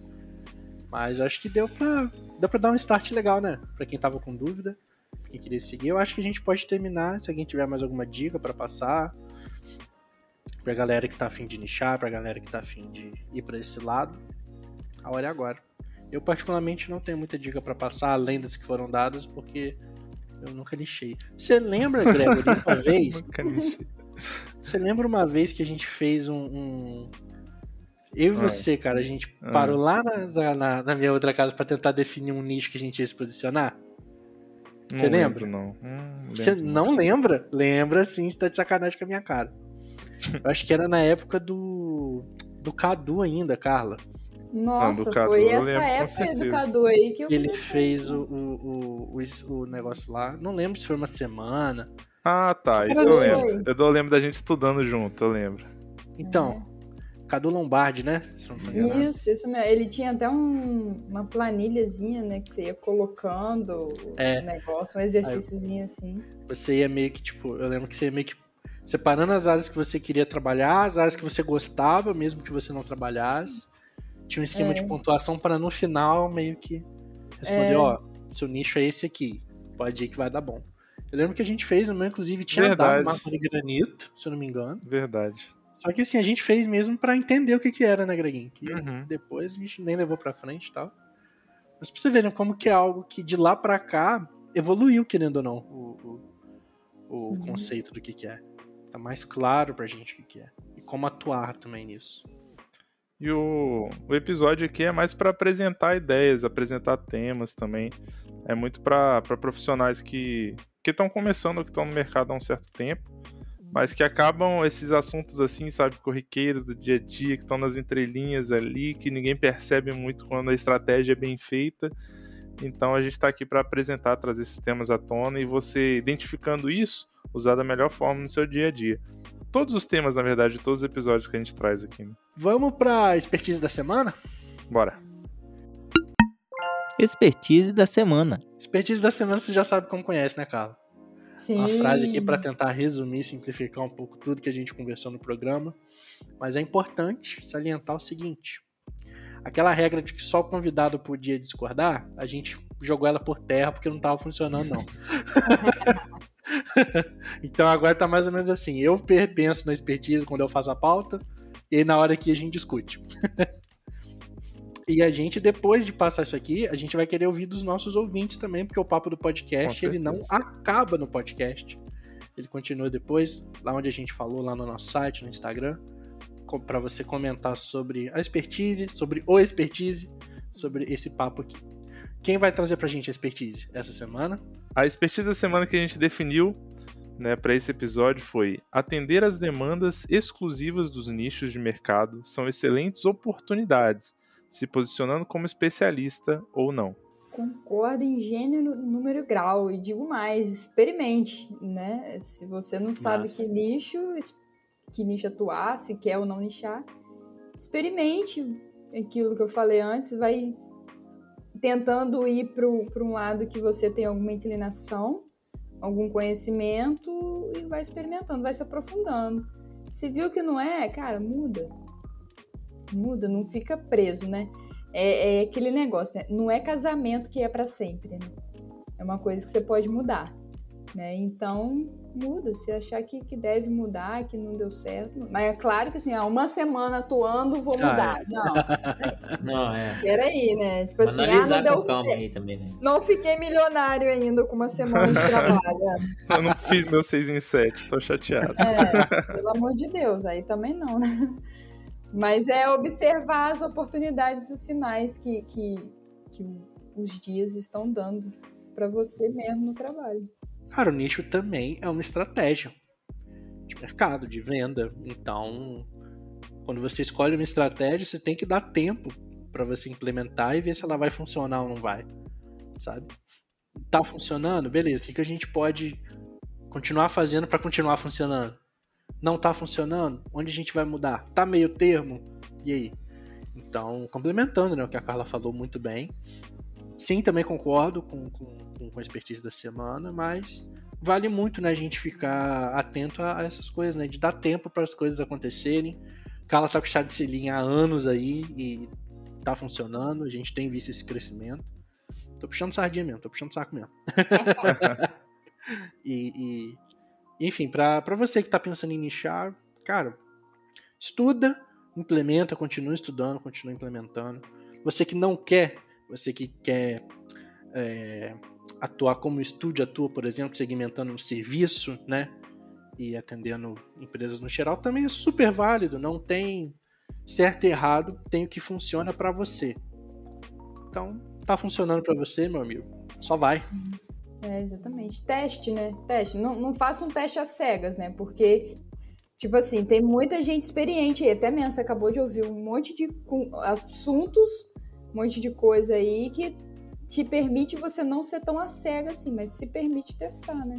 S1: Mas acho que deu pra, deu pra dar um start legal, né? Pra quem tava com dúvida, quem queria seguir. Eu acho que a gente pode terminar, se alguém tiver mais alguma dica pra passar. Pra galera que tá afim de nichar, pra galera que tá afim de ir pra esse lado. A hora é agora. Eu, particularmente, não tenho muita dica pra passar, além das que foram dadas, porque eu nunca nichei. Você lembra, Gregory, uma vez?
S4: Nunca nichei.
S1: Você lembra uma vez que a gente fez um. um- Eu e
S4: Ah.
S1: você, cara, a gente
S4: Ah.
S1: parou lá na, na- na minha outra casa pra tentar definir um nicho que a gente ia se posicionar?
S4: Não
S1: Você lembra?
S4: lembro, Não. Hum,
S1: Você
S4: lembro
S1: não lembra? Lembra sim, você tá de sacanagem com a minha cara. Eu acho que era na época do. do Cadu ainda, Carla.
S3: Nossa,
S4: Cadu
S3: foi essa
S4: lembro,
S3: época do. Cadu aí que eu
S1: Ele
S3: comecei.
S1: fez o, o, o, o, o negócio lá. Não lembro se foi uma semana.
S4: Ah, tá. Isso eu lembro. Eu, eu lembro da gente estudando junto, eu lembro.
S1: Então,
S3: É.
S1: Cadu Lombardi, né?
S3: isso, isso mesmo. Ele tinha até um, uma planilhazinha, né? Que você ia colocando é. o negócio, um exercíciozinho assim.
S1: Você ia meio que, tipo, eu lembro que você ia meio que separando as áreas que você queria trabalhar, as áreas que você gostava, mesmo que você não trabalhasse. Tinha um esquema é. de pontuação para no final meio que responder, é. ó, seu nicho é esse aqui. Pode ir que vai dar bom. Eu lembro que a gente fez no meu, inclusive, tinha Verdade. dado mapa de granito, se eu não me engano.
S4: Verdade.
S1: Só que assim, a gente fez mesmo para entender o que que era, né, Greginho? Que uhum. depois a gente nem levou pra frente e tal. Mas pra você ver, né, como que é algo que de lá pra cá evoluiu, querendo ou não, o, o, o conceito do que que é. Tá mais claro pra gente o que que é. E como atuar também nisso.
S4: E o, o episódio aqui é mais para apresentar ideias, apresentar temas também. É muito para profissionais que estão começando, que estão no mercado há um certo tempo, mas que acabam esses assuntos assim, sabe, corriqueiros do dia a dia, que estão nas entrelinhas ali, que ninguém percebe muito quando a estratégia é bem feita. Então a gente está aqui para apresentar, trazer esses temas à tona e você, identificando isso, usar da melhor forma no seu dia a dia todos os temas, na verdade, de todos os episódios que a gente traz aqui. Né?
S1: Vamos pra expertise da semana?
S4: Bora.
S5: Expertise da semana.
S1: Expertise da semana você já sabe como conhece, né, Carla?
S3: Sim.
S1: Uma frase aqui para tentar resumir, simplificar um pouco tudo que a gente conversou no programa. Mas é importante salientar o seguinte: aquela regra de que só o convidado podia discordar, a gente jogou ela por terra porque não estava funcionando, não. então agora tá mais ou menos assim. Eu penso na expertise quando eu faço a pauta, e aí na hora que a gente discute. e a gente, depois de passar isso aqui, a gente vai querer ouvir dos nossos ouvintes também, porque o papo do podcast, ele não acaba no podcast. Ele continua depois, lá onde a gente falou, lá no nosso site, no Instagram, para você comentar sobre a expertise, sobre o expertise, sobre esse papo aqui. Quem vai trazer pra gente a expertise essa semana?
S4: A expertise da semana que a gente definiu né, para esse episódio foi atender às demandas exclusivas dos nichos de mercado são excelentes oportunidades, se posicionando como especialista ou não.
S3: Concordo em gênero, número e grau. E digo mais, experimente, né? Se você não sabe Nossa. que nicho, que nicho atuar, se quer ou não nichar, experimente aquilo que eu falei antes, vai tentando ir para um lado que você tem alguma inclinação, algum conhecimento e vai experimentando, vai se aprofundando. Se viu que não é, cara, muda. Muda, não fica preso, né? É, é aquele negócio, né? Não é casamento que é para sempre, né? É uma coisa que você pode mudar, né? Então, muda. Se achar que, que deve mudar, que não deu certo. Mas é claro que assim, há uma semana atuando, vou mudar. Ah, é. Não. não, é. Peraí, né? Tipo assim, ah, não deu certo. Aí também, né? Não fiquei milionário ainda com uma semana de trabalho.
S4: Eu não fiz meu 6 em 7, tô chateado.
S3: É, pelo amor de Deus, aí também não, né? Mas é observar as oportunidades e os sinais que, que, que os dias estão dando para você mesmo no trabalho.
S1: Cara, o nicho também é uma estratégia de mercado, de venda. Então, quando você escolhe uma estratégia, você tem que dar tempo para você implementar e ver se ela vai funcionar ou não vai, sabe? Tá funcionando? Beleza. O que a gente pode continuar fazendo para continuar funcionando? Não tá funcionando? Onde a gente vai mudar? Tá meio termo? E aí? Então, complementando né, o que a Carla falou muito bem, Sim, também concordo com, com, com a expertise da semana, mas vale muito né, a gente ficar atento a, a essas coisas, né? De dar tempo para as coisas acontecerem. Carla tá com chá de selinha há anos aí e tá funcionando, a gente tem visto esse crescimento. Tô puxando sardinha mesmo, tô puxando saco mesmo. e, e, enfim, para você que tá pensando em nichar, cara, estuda, implementa, continua estudando, continua implementando. Você que não quer você que quer é, atuar como estúdio atua, por exemplo, segmentando um serviço, né? E atendendo empresas no geral, também é super válido. Não tem certo e errado, tem o que funciona para você. Então, tá funcionando para você, meu amigo. Só vai.
S3: É, exatamente. Teste, né? Teste. Não, não faça um teste às cegas, né? Porque, tipo assim, tem muita gente experiente aí. Até mesmo, você acabou de ouvir um monte de assuntos um monte de coisa aí que te permite você não ser tão a cega assim, mas se permite testar, né?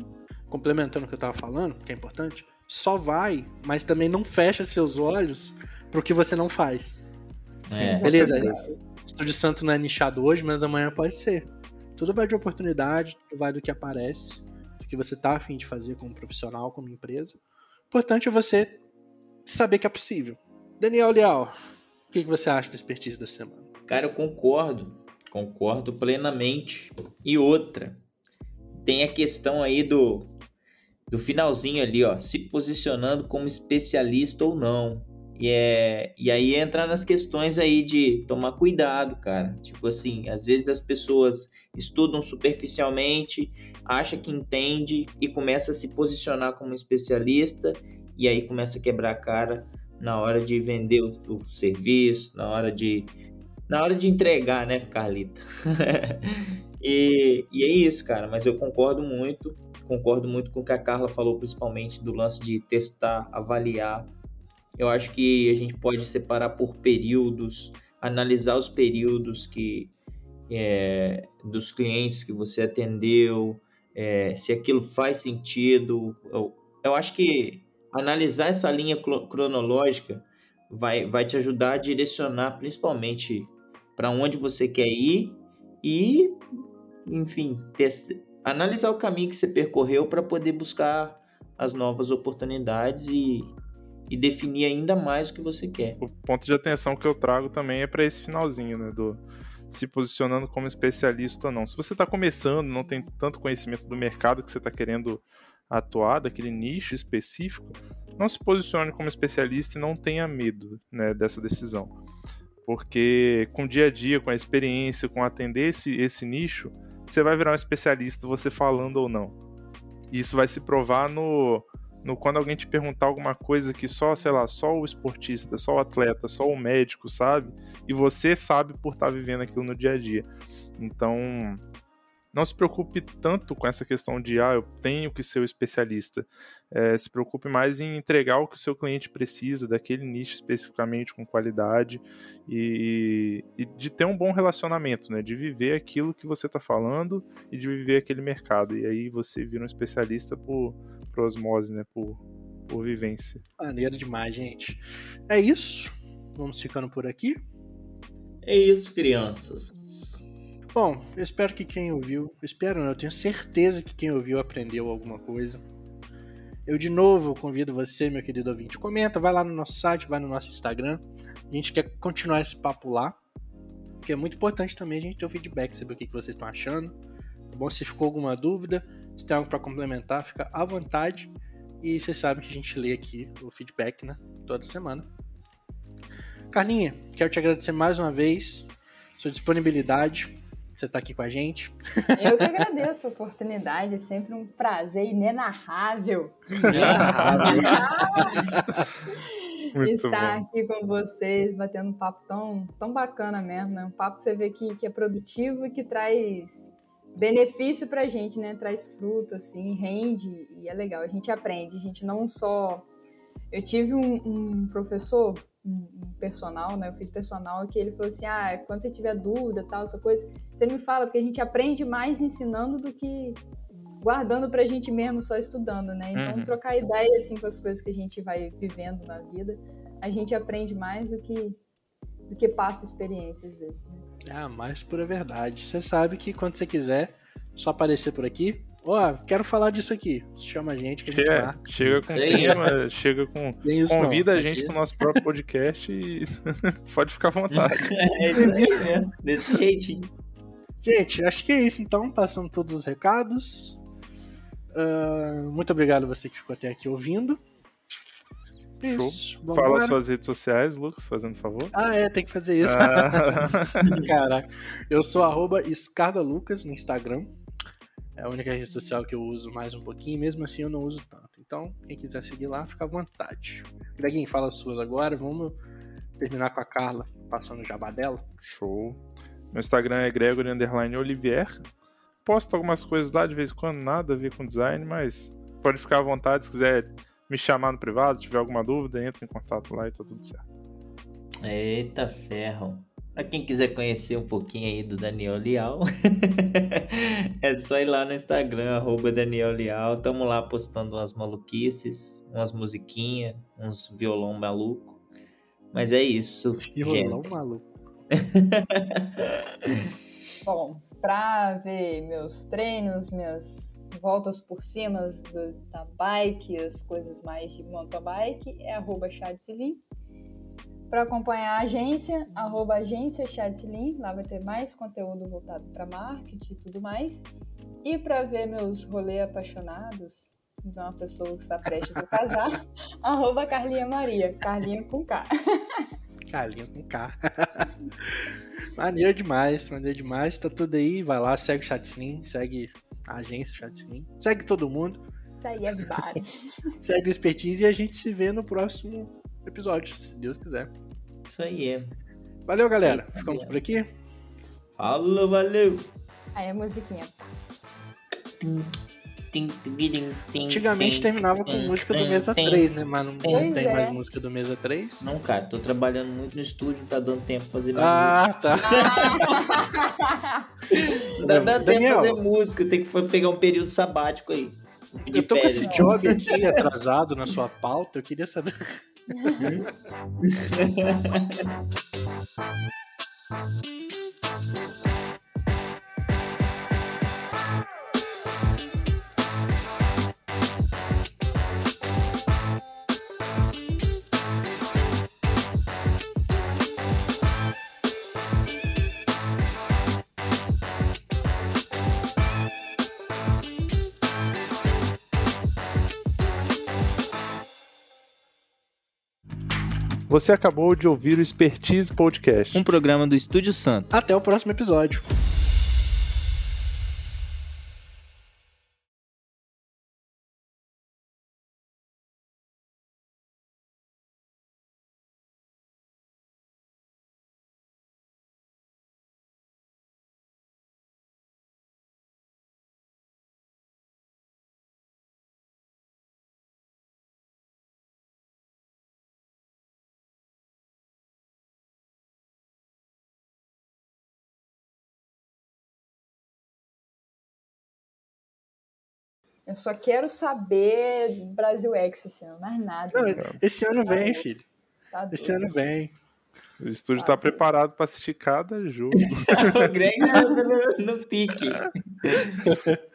S1: Complementando o que eu tava falando, que é importante, só vai, mas também não fecha seus olhos pro que você não faz.
S2: É.
S1: Beleza, o Estúdio Santo não é nichado hoje, mas amanhã pode ser. Tudo vai de oportunidade, tudo vai do que aparece, do que você tá afim de fazer como profissional, como empresa. Importante é você saber que é possível. Daniel Leal, o que, que você acha do expertise da semana?
S2: Cara, eu concordo. Concordo plenamente. E outra, tem a questão aí do, do finalzinho ali, ó, se posicionando como especialista ou não. E, é, e aí entra nas questões aí de tomar cuidado, cara. Tipo assim, às vezes as pessoas estudam superficialmente, acha que entende e começa a se posicionar como especialista e aí começa a quebrar a cara na hora de vender o, o serviço, na hora de na hora de entregar, né, Carlita? e, e é isso, cara. Mas eu concordo muito, concordo muito com o que a Carla falou, principalmente do lance de testar, avaliar. Eu acho que a gente pode separar por períodos, analisar os períodos que é, dos clientes que você atendeu, é, se aquilo faz sentido. Eu, eu acho que analisar essa linha cronológica vai, vai te ajudar a direcionar principalmente para onde você quer ir e, enfim, testa, analisar o caminho que você percorreu para poder buscar as novas oportunidades e, e definir ainda mais o que você quer.
S4: O ponto de atenção que eu trago também é para esse finalzinho, né, do se posicionando como especialista ou não. Se você está começando, não tem tanto conhecimento do mercado que você está querendo atuar, daquele nicho específico, não se posicione como especialista e não tenha medo né, dessa decisão. Porque com o dia a dia, com a experiência, com atender esse, esse nicho, você vai virar um especialista, você falando ou não. E isso vai se provar no, no quando alguém te perguntar alguma coisa que só, sei lá, só o esportista, só o atleta, só o médico sabe, e você sabe por estar vivendo aquilo no dia a dia. Então, não se preocupe tanto com essa questão de, ah, eu tenho que ser o especialista. É, se preocupe mais em entregar o que o seu cliente precisa, daquele nicho especificamente, com qualidade, e, e de ter um bom relacionamento, né? De viver aquilo que você está falando e de viver aquele mercado. E aí você vira um especialista por, por osmose, né? Por, por vivência.
S1: Maneiro demais, gente. É isso. Vamos ficando por aqui.
S2: É isso, crianças.
S1: Bom, eu espero que quem ouviu, espero eu tenho certeza que quem ouviu aprendeu alguma coisa. Eu de novo convido você, meu querido ouvinte, comenta, vai lá no nosso site, vai no nosso Instagram. A gente quer continuar esse papo lá, porque é muito importante também a gente ter o feedback, saber o que vocês estão achando. Tá bom? Se ficou alguma dúvida, se tem algo para complementar, fica à vontade. E vocês sabem que a gente lê aqui o feedback, né? Toda semana. Carlinha, quero te agradecer mais uma vez sua disponibilidade você estar tá aqui com a gente.
S3: Eu que agradeço a oportunidade, é sempre um prazer inenarrável. estar bom. aqui com vocês, batendo um papo tão, tão bacana mesmo, né? Um papo que você vê que, que é produtivo e que traz benefício pra gente, né? Traz fruto, assim, rende e é legal. A gente aprende, a gente não só... Eu tive um, um professor um personal, né? Eu fiz personal que ele falou assim: ah, quando você tiver dúvida, tal, essa coisa, você me fala, porque a gente aprende mais ensinando do que guardando pra gente mesmo, só estudando, né? Então, uhum. trocar ideia, assim, com as coisas que a gente vai vivendo na vida, a gente aprende mais do que do que passa experiência às vezes. Né?
S1: Ah, mais pura verdade. Você sabe que quando você quiser, só aparecer por aqui, Ó, oh, quero falar disso aqui. Chama a gente que a gente
S4: chega, vai. Chega com tema, chega com. Convida não, a gente aqui. pro nosso próprio podcast e pode ficar à vontade.
S2: é isso aí mesmo, desse jeitinho.
S1: Gente, acho que é isso então. Passando todos os recados. Uh, muito obrigado a você que ficou até aqui ouvindo.
S4: Isso. Fala suas redes sociais, Lucas, fazendo favor.
S1: Ah, é, tem que fazer isso. Ah. Caraca. Eu sou arroba Lucas no Instagram. É a única rede social que eu uso mais um pouquinho, mesmo assim eu não uso tanto. Então, quem quiser seguir lá, fica à vontade. Greginho, fala as suas agora. Vamos terminar com a Carla passando o jabá dela.
S4: Show. Meu Instagram é Gregory Olivier. Posto algumas coisas lá de vez em quando, nada a ver com design, mas pode ficar à vontade se quiser me chamar no privado, tiver alguma dúvida, entra em contato lá e tá tudo certo.
S2: Eita ferro. Para quem quiser conhecer um pouquinho aí do Daniel Leal, é só ir lá no Instagram, arroba Daniel Leal. Tamo lá postando umas maluquices, umas musiquinhas, uns violão maluco. Mas é isso.
S1: Violão maluco.
S3: Bom, para ver meus treinos, minhas voltas por cima do, da bike, as coisas mais de mountain bike, é arroba Para acompanhar a agência, arroba agência lá vai ter mais conteúdo voltado para marketing e tudo mais. E para ver meus rolês apaixonados de uma pessoa que está prestes a casar, arroba Carlinha Maria, Carlinha com K.
S1: Carlinha com K. maneiro demais, maneiro demais. Tá tudo aí, vai lá, segue o Chatslim, segue a agência Chatslim, segue todo mundo.
S3: Segue everybody.
S1: segue o Expertise e a gente se vê no próximo episódio, se Deus quiser.
S2: Isso aí.
S1: Valeu, galera. Ficamos por aqui.
S2: Falou, valeu.
S3: Aí a musiquinha.
S1: Antigamente terminava com música do Mesa 3, né? Mas não, não tem é. mais música do Mesa 3.
S2: Não, cara, tô trabalhando muito no estúdio, não tá dando tempo pra fazer
S1: mais ah, música.
S2: tá. não tá dando tempo pra fazer música, tem que pegar um período sabático aí.
S1: Eu tô com esse job aqui atrasado na sua pauta, eu queria saber. Thank you.
S4: Você acabou de ouvir o Expertise Podcast,
S5: um programa do Estúdio Santo.
S1: Até o próximo episódio.
S3: Eu só quero saber Brasil X esse ano, mais nada. Não,
S1: esse ano vem, tá filho. Tá esse ano vem.
S4: O estúdio está tá preparado para assistir cada jogo.
S2: o Greg no, no, no pique.